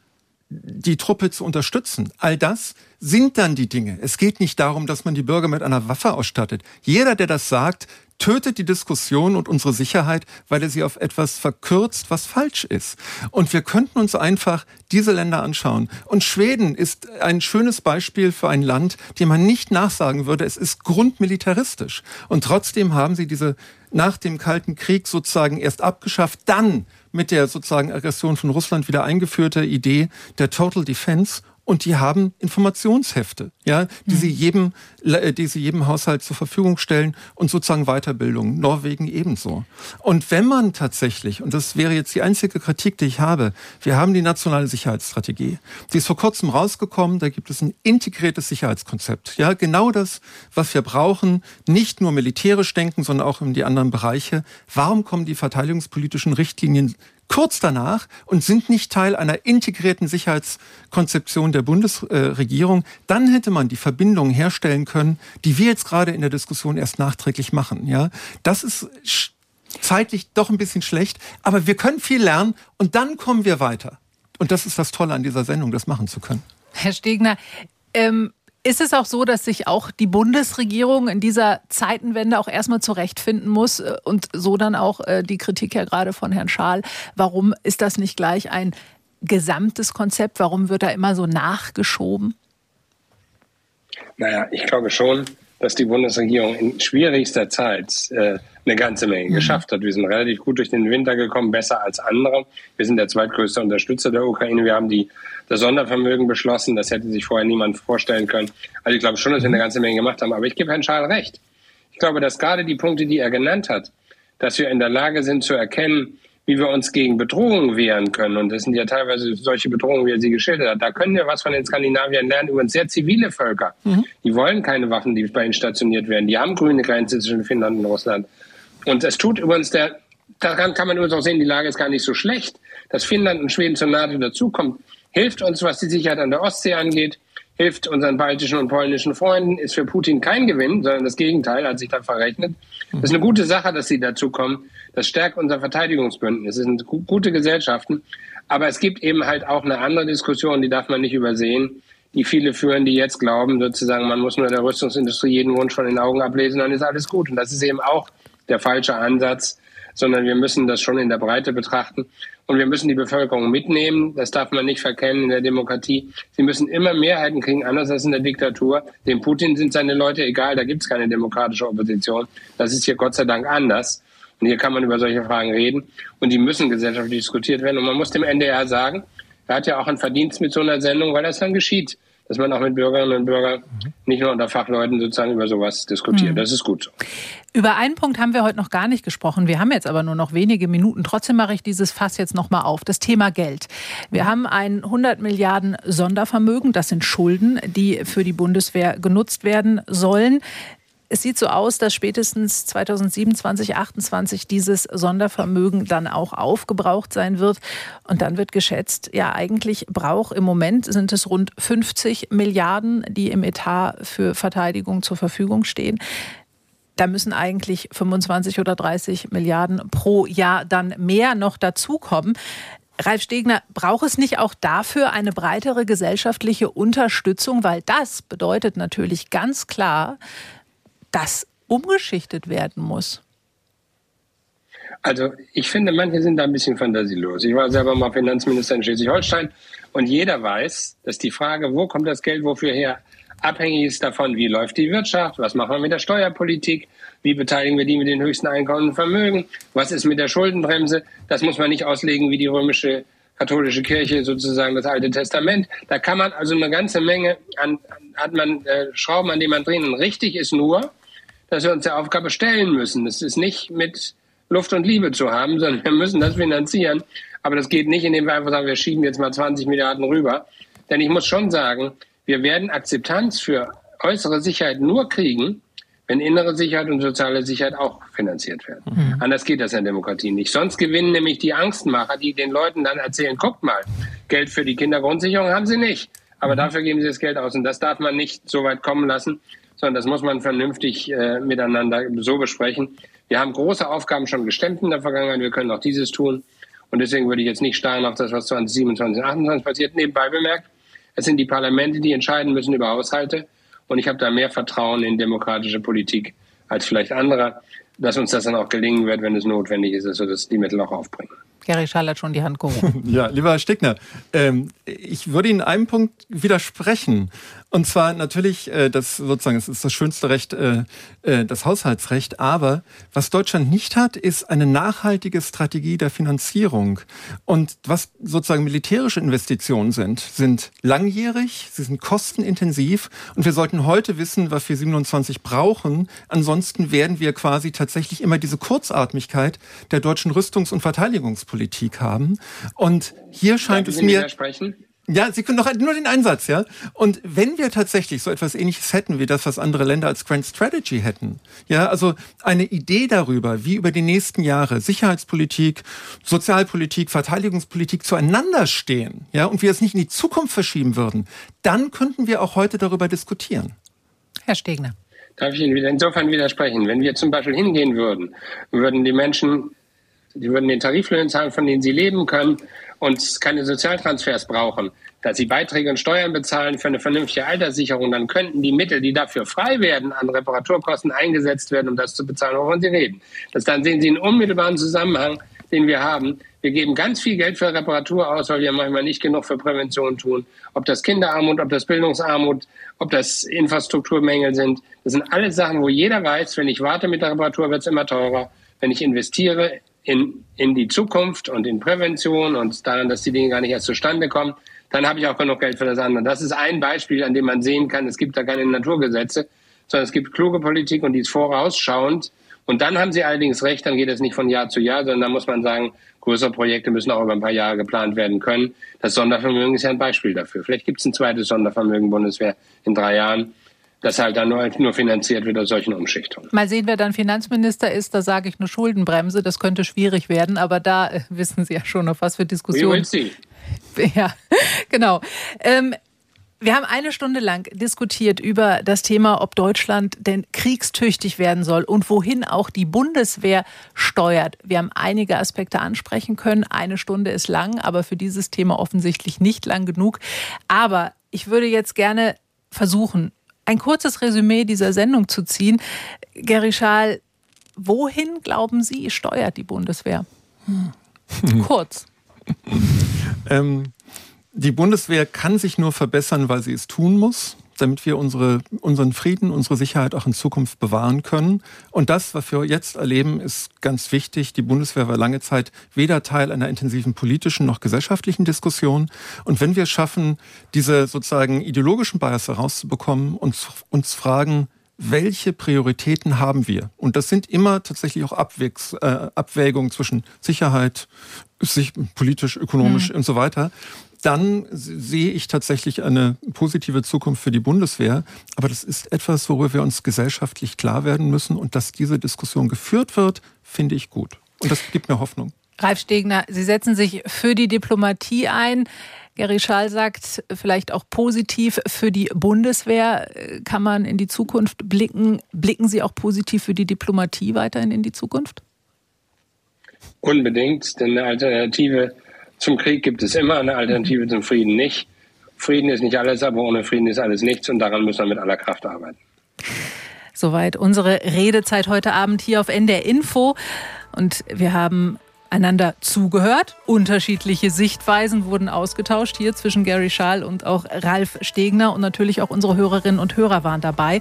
E: die Truppe zu unterstützen. All das sind dann die Dinge. Es geht nicht darum, dass man die Bürger mit einer Waffe ausstattet. Jeder, der das sagt, tötet die Diskussion und unsere Sicherheit, weil er sie auf etwas verkürzt, was falsch ist. Und wir könnten uns einfach diese Länder anschauen. Und Schweden ist ein schönes Beispiel für ein Land, dem man nicht nachsagen würde, es ist grundmilitaristisch. Und trotzdem haben sie diese nach dem Kalten Krieg sozusagen erst abgeschafft, dann mit der sozusagen Aggression von Russland wieder eingeführte Idee der Total Defense und die haben Informationshefte, ja, die mhm. sie jedem, äh, die sie jedem Haushalt zur Verfügung stellen und sozusagen Weiterbildung. Norwegen ebenso. Und wenn man tatsächlich, und das wäre jetzt die einzige Kritik, die ich habe, wir haben die nationale Sicherheitsstrategie. Die ist vor kurzem rausgekommen, da gibt es ein integriertes Sicherheitskonzept. Ja, genau das, was wir brauchen, nicht nur militärisch denken, sondern auch in die anderen Bereiche. Warum kommen die verteidigungspolitischen Richtlinien kurz danach und sind nicht Teil einer integrierten Sicherheitskonzeption der Bundesregierung, dann hätte man die Verbindungen herstellen können, die wir jetzt gerade in der Diskussion erst nachträglich machen. Ja, das ist zeitlich doch ein bisschen schlecht, aber wir können viel lernen und dann kommen wir weiter. Und das ist das Tolle an dieser Sendung, das machen zu können.
B: Herr Stegner, ähm, ist es auch so, dass sich auch die Bundesregierung in dieser Zeitenwende auch erstmal zurechtfinden muss äh, und so dann auch äh, die Kritik ja gerade von Herrn Schaal, warum ist das nicht gleich ein gesamtes Konzept? Warum wird da immer so nachgeschoben?
D: Naja, ich glaube schon, dass die Bundesregierung in schwierigster Zeit äh, eine ganze Menge mhm. geschafft hat. Wir sind relativ gut durch den Winter gekommen, besser als andere. Wir sind der zweitgrößte Unterstützer der Ukraine. Wir haben die, das Sondervermögen beschlossen. Das hätte sich vorher niemand vorstellen können. Also ich glaube schon, dass wir eine mhm. ganze Menge gemacht haben. Aber ich gebe Herrn Schaal recht. Ich glaube, dass gerade die Punkte, die er genannt hat, dass wir in der Lage sind zu erkennen, wie wir uns gegen Bedrohungen wehren können. Und das sind ja teilweise solche Bedrohungen, wie er sie geschildert hat. Da können wir was von den Skandinaviern lernen, übrigens sehr zivile Völker. Mhm. Die wollen keine Waffen, die bei ihnen stationiert werden. Die haben grüne Grenze zwischen Finnland und Russland. Und es tut übrigens der, daran kann man übrigens auch sehen, die Lage ist gar nicht so schlecht. Dass Finnland und Schweden zur NATO dazukommt, hilft uns, was die Sicherheit an der Ostsee angeht, hilft unseren baltischen und polnischen Freunden, ist für Putin kein Gewinn, sondern das Gegenteil, hat sich da verrechnet. Das ist eine gute Sache, dass sie dazukommen. Das stärkt unser Verteidigungsbündnis. Es sind gute Gesellschaften. Aber es gibt eben halt auch eine andere Diskussion, die darf man nicht übersehen, die viele führen, die jetzt glauben, sozusagen, man muss nur der Rüstungsindustrie jeden Wunsch von den Augen ablesen, dann ist alles gut. Und das ist eben auch der falsche Ansatz. sondern wir müssen das schon in der Breite betrachten. Und wir müssen die Bevölkerung mitnehmen. Das darf man nicht verkennen in der Demokratie. Sie müssen immer Mehrheiten kriegen, anders als in der Diktatur. Dem Putin sind seine Leute egal, da gibt es keine demokratische Opposition. Das ist hier Gott sei Dank anders. Und hier kann man über solche Fragen reden. Und die müssen gesellschaftlich diskutiert werden. Und man muss dem NDR sagen, er hat ja auch einen Verdienst mit so einer Sendung, weil das dann geschieht dass man auch mit Bürgerinnen und Bürgern, nicht nur unter Fachleuten sozusagen über sowas diskutiert. Mhm. Das ist gut so.
B: Über einen Punkt haben wir heute noch gar nicht gesprochen. Wir haben jetzt aber nur noch wenige Minuten. Trotzdem mache ich dieses Fass jetzt noch mal auf. Das Thema Geld. Wir haben ein 100 Milliarden Sondervermögen. Das sind Schulden, die für die Bundeswehr genutzt werden sollen. Es sieht so aus, dass spätestens 2027, 2028 dieses Sondervermögen dann auch aufgebraucht sein wird. Und dann wird geschätzt, ja, eigentlich braucht im Moment sind es rund 50 Milliarden, die im Etat für Verteidigung zur Verfügung stehen. Da müssen eigentlich 25 oder 30 Milliarden pro Jahr dann mehr noch dazukommen. Ralf Stegner, braucht es nicht auch dafür eine breitere gesellschaftliche Unterstützung? Weil das bedeutet natürlich ganz klar, das umgeschichtet werden muss?
D: Also ich finde, manche sind da ein bisschen fantasielos. Ich war selber mal Finanzminister in Schleswig-Holstein und jeder weiß, dass die Frage, wo kommt das Geld wofür her, abhängig ist davon, wie läuft die Wirtschaft, was machen wir mit der Steuerpolitik, wie beteiligen wir die mit den höchsten Einkommen und Vermögen, was ist mit der Schuldenbremse. Das muss man nicht auslegen wie die römische katholische Kirche sozusagen das Alte Testament. Da kann man also eine ganze Menge an, hat man äh, Schrauben, an denen man drehen. Richtig ist nur, dass wir uns der Aufgabe stellen müssen. Das ist nicht mit Luft und Liebe zu haben, sondern wir müssen das finanzieren. Aber das geht nicht, indem wir einfach sagen, wir schieben jetzt mal 20 Milliarden rüber. Denn ich muss schon sagen, wir werden Akzeptanz für äußere Sicherheit nur kriegen, wenn innere Sicherheit und soziale Sicherheit auch finanziert werden. Mhm. Anders geht das in der Demokratie nicht. Sonst gewinnen nämlich die Angstmacher, die den Leuten dann erzählen, guckt mal, Geld für die Kindergrundsicherung haben sie nicht. Aber mhm. dafür geben sie das Geld aus. Und das darf man nicht so weit kommen lassen, sondern das muss man vernünftig äh, miteinander so besprechen. Wir haben große Aufgaben schon gestemmt in der Vergangenheit, wir können auch dieses tun. Und deswegen würde ich jetzt nicht starren auf das, was 2027, 2028 passiert. Nebenbei bemerkt, es sind die Parlamente, die entscheiden müssen über Haushalte. Und ich habe da mehr Vertrauen in demokratische Politik als vielleicht andere, dass uns das dann auch gelingen wird, wenn es notwendig ist, dass wir das, die Mittel auch aufbringen.
B: Gary Schall hat schon die Hand gehoben.
E: ja, lieber Herr Stegner, ähm, ich würde Ihnen einem Punkt widersprechen. Und zwar natürlich, äh, das sozusagen, es ist das schönste Recht, äh, äh, das Haushaltsrecht. Aber was Deutschland nicht hat, ist eine nachhaltige Strategie der Finanzierung. Und was sozusagen militärische Investitionen sind, sind langjährig, sie sind kostenintensiv. Und wir sollten heute wissen, was wir 27 brauchen. Ansonsten werden wir quasi tatsächlich immer diese Kurzatmigkeit der deutschen Rüstungs- und Verteidigungspolitik haben. Und hier scheint es mir.
D: Ja,
E: Sie können doch nur den Einsatz, ja. Und wenn wir tatsächlich so etwas Ähnliches hätten wie das, was andere Länder als Grand Strategy hätten, ja, also eine Idee darüber, wie über die nächsten Jahre Sicherheitspolitik, Sozialpolitik, Verteidigungspolitik zueinander stehen, ja, und wir es nicht in die Zukunft verschieben würden, dann könnten wir auch heute darüber diskutieren.
B: Herr Stegner.
D: Darf ich Ihnen insofern widersprechen? Wenn wir zum Beispiel hingehen würden, würden die Menschen, die würden den Tariflöhnen zahlen, von denen sie leben können, und keine Sozialtransfers brauchen, dass sie Beiträge und Steuern bezahlen für eine vernünftige Alterssicherung, dann könnten die Mittel, die dafür frei werden, an Reparaturkosten eingesetzt werden, um das zu bezahlen, wovon Sie reden. Das dann sehen Sie einen unmittelbaren Zusammenhang, den wir haben. Wir geben ganz viel Geld für Reparatur aus, weil wir manchmal nicht genug für Prävention tun. Ob das Kinderarmut, ob das Bildungsarmut, ob das Infrastrukturmängel sind. Das sind alles Sachen, wo jeder weiß, wenn ich warte mit der Reparatur, wird es immer teurer. Wenn ich investiere in, in die Zukunft und in Prävention und daran, dass die Dinge gar nicht erst zustande kommen, dann habe ich auch genug Geld für das andere. Das ist ein Beispiel, an dem man sehen kann, es gibt da keine Naturgesetze, sondern es gibt kluge Politik und die ist vorausschauend. Und dann haben Sie allerdings recht, dann geht es nicht von Jahr zu Jahr, sondern dann muss man sagen, größere Projekte müssen auch über ein paar Jahre geplant werden können. Das Sondervermögen ist ja ein Beispiel dafür. Vielleicht gibt es ein zweites Sondervermögen Bundeswehr in drei Jahren das halt dann nur, nur finanziert wird aus solchen Umschichtungen.
B: Mal sehen, wer dann Finanzminister ist. Da sage ich eine Schuldenbremse. Das könnte schwierig werden. Aber da äh, wissen Sie ja schon, auf was für Diskussionen.
D: Wie will Sie?
B: Ja, genau. Ähm, wir haben eine Stunde lang diskutiert über das Thema, ob Deutschland denn kriegstüchtig werden soll und wohin auch die Bundeswehr steuert. Wir haben einige Aspekte ansprechen können. Eine Stunde ist lang, aber für dieses Thema offensichtlich nicht lang genug. Aber ich würde jetzt gerne versuchen, ein kurzes Resümee dieser Sendung zu ziehen. Gary Schaal, wohin glauben Sie, steuert die Bundeswehr? Hm. Kurz.
E: ähm, die Bundeswehr kann sich nur verbessern, weil sie es tun muss damit wir unsere, unseren Frieden, unsere Sicherheit auch in Zukunft bewahren können. Und das, was wir jetzt erleben, ist ganz wichtig. Die Bundeswehr war lange Zeit weder Teil einer intensiven politischen noch gesellschaftlichen Diskussion. Und wenn wir es schaffen, diese sozusagen ideologischen Bias herauszubekommen und uns fragen, welche Prioritäten haben wir? Und das sind immer tatsächlich auch Abwägs, äh, Abwägungen zwischen Sicherheit, sich, politisch, ökonomisch mhm. und so weiter dann sehe ich tatsächlich eine positive Zukunft für die Bundeswehr. Aber das ist etwas, worüber wir uns gesellschaftlich klar werden müssen. Und dass diese Diskussion geführt wird, finde ich gut. Und das gibt mir Hoffnung.
B: Ralf Stegner, Sie setzen sich für die Diplomatie ein. Gary Schall sagt vielleicht auch positiv für die Bundeswehr. Kann man in die Zukunft blicken? Blicken Sie auch positiv für die Diplomatie weiterhin in die Zukunft?
D: Unbedingt, denn eine Alternative zum Krieg gibt es immer eine Alternative zum Frieden nicht. Frieden ist nicht alles, aber ohne Frieden ist alles nichts und daran muss man mit aller Kraft arbeiten.
B: Soweit unsere Redezeit heute Abend hier auf NDR Info. Und wir haben einander zugehört. Unterschiedliche Sichtweisen wurden ausgetauscht hier zwischen Gary Schall und auch Ralf Stegner und natürlich auch unsere Hörerinnen und Hörer waren dabei.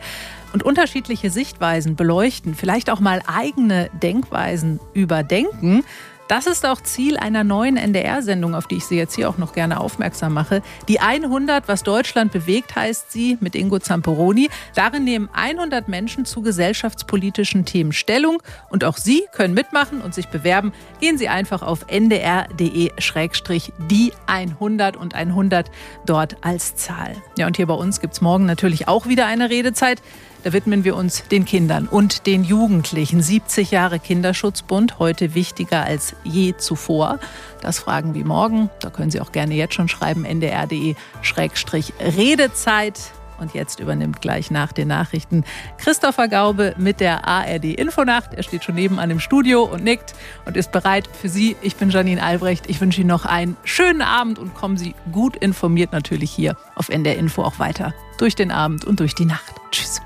B: Und unterschiedliche Sichtweisen beleuchten, vielleicht auch mal eigene Denkweisen überdenken. Das ist auch Ziel einer neuen NDR-Sendung, auf die ich Sie jetzt hier auch noch gerne aufmerksam mache. Die 100, was Deutschland bewegt, heißt sie, mit Ingo Zamperoni. Darin nehmen 100 Menschen zu gesellschaftspolitischen Themen Stellung. Und auch Sie können mitmachen und sich bewerben. Gehen Sie einfach auf ndr.de-die 100 und 100 dort als Zahl. Ja, und hier bei uns gibt es morgen natürlich auch wieder eine Redezeit. Da widmen wir uns den Kindern und den Jugendlichen. 70 Jahre Kinderschutzbund, heute wichtiger als je zuvor. Das fragen wir morgen. Da können Sie auch gerne jetzt schon schreiben, ndr.de-redezeit. Und jetzt übernimmt gleich nach den Nachrichten Christopher Gaube mit der ARD Infonacht. Er steht schon nebenan im Studio und nickt und ist bereit für Sie. Ich bin Janine Albrecht. Ich wünsche Ihnen noch einen schönen Abend und kommen Sie gut informiert natürlich hier auf NDR Info auch weiter durch den Abend und durch die Nacht. Tschüss.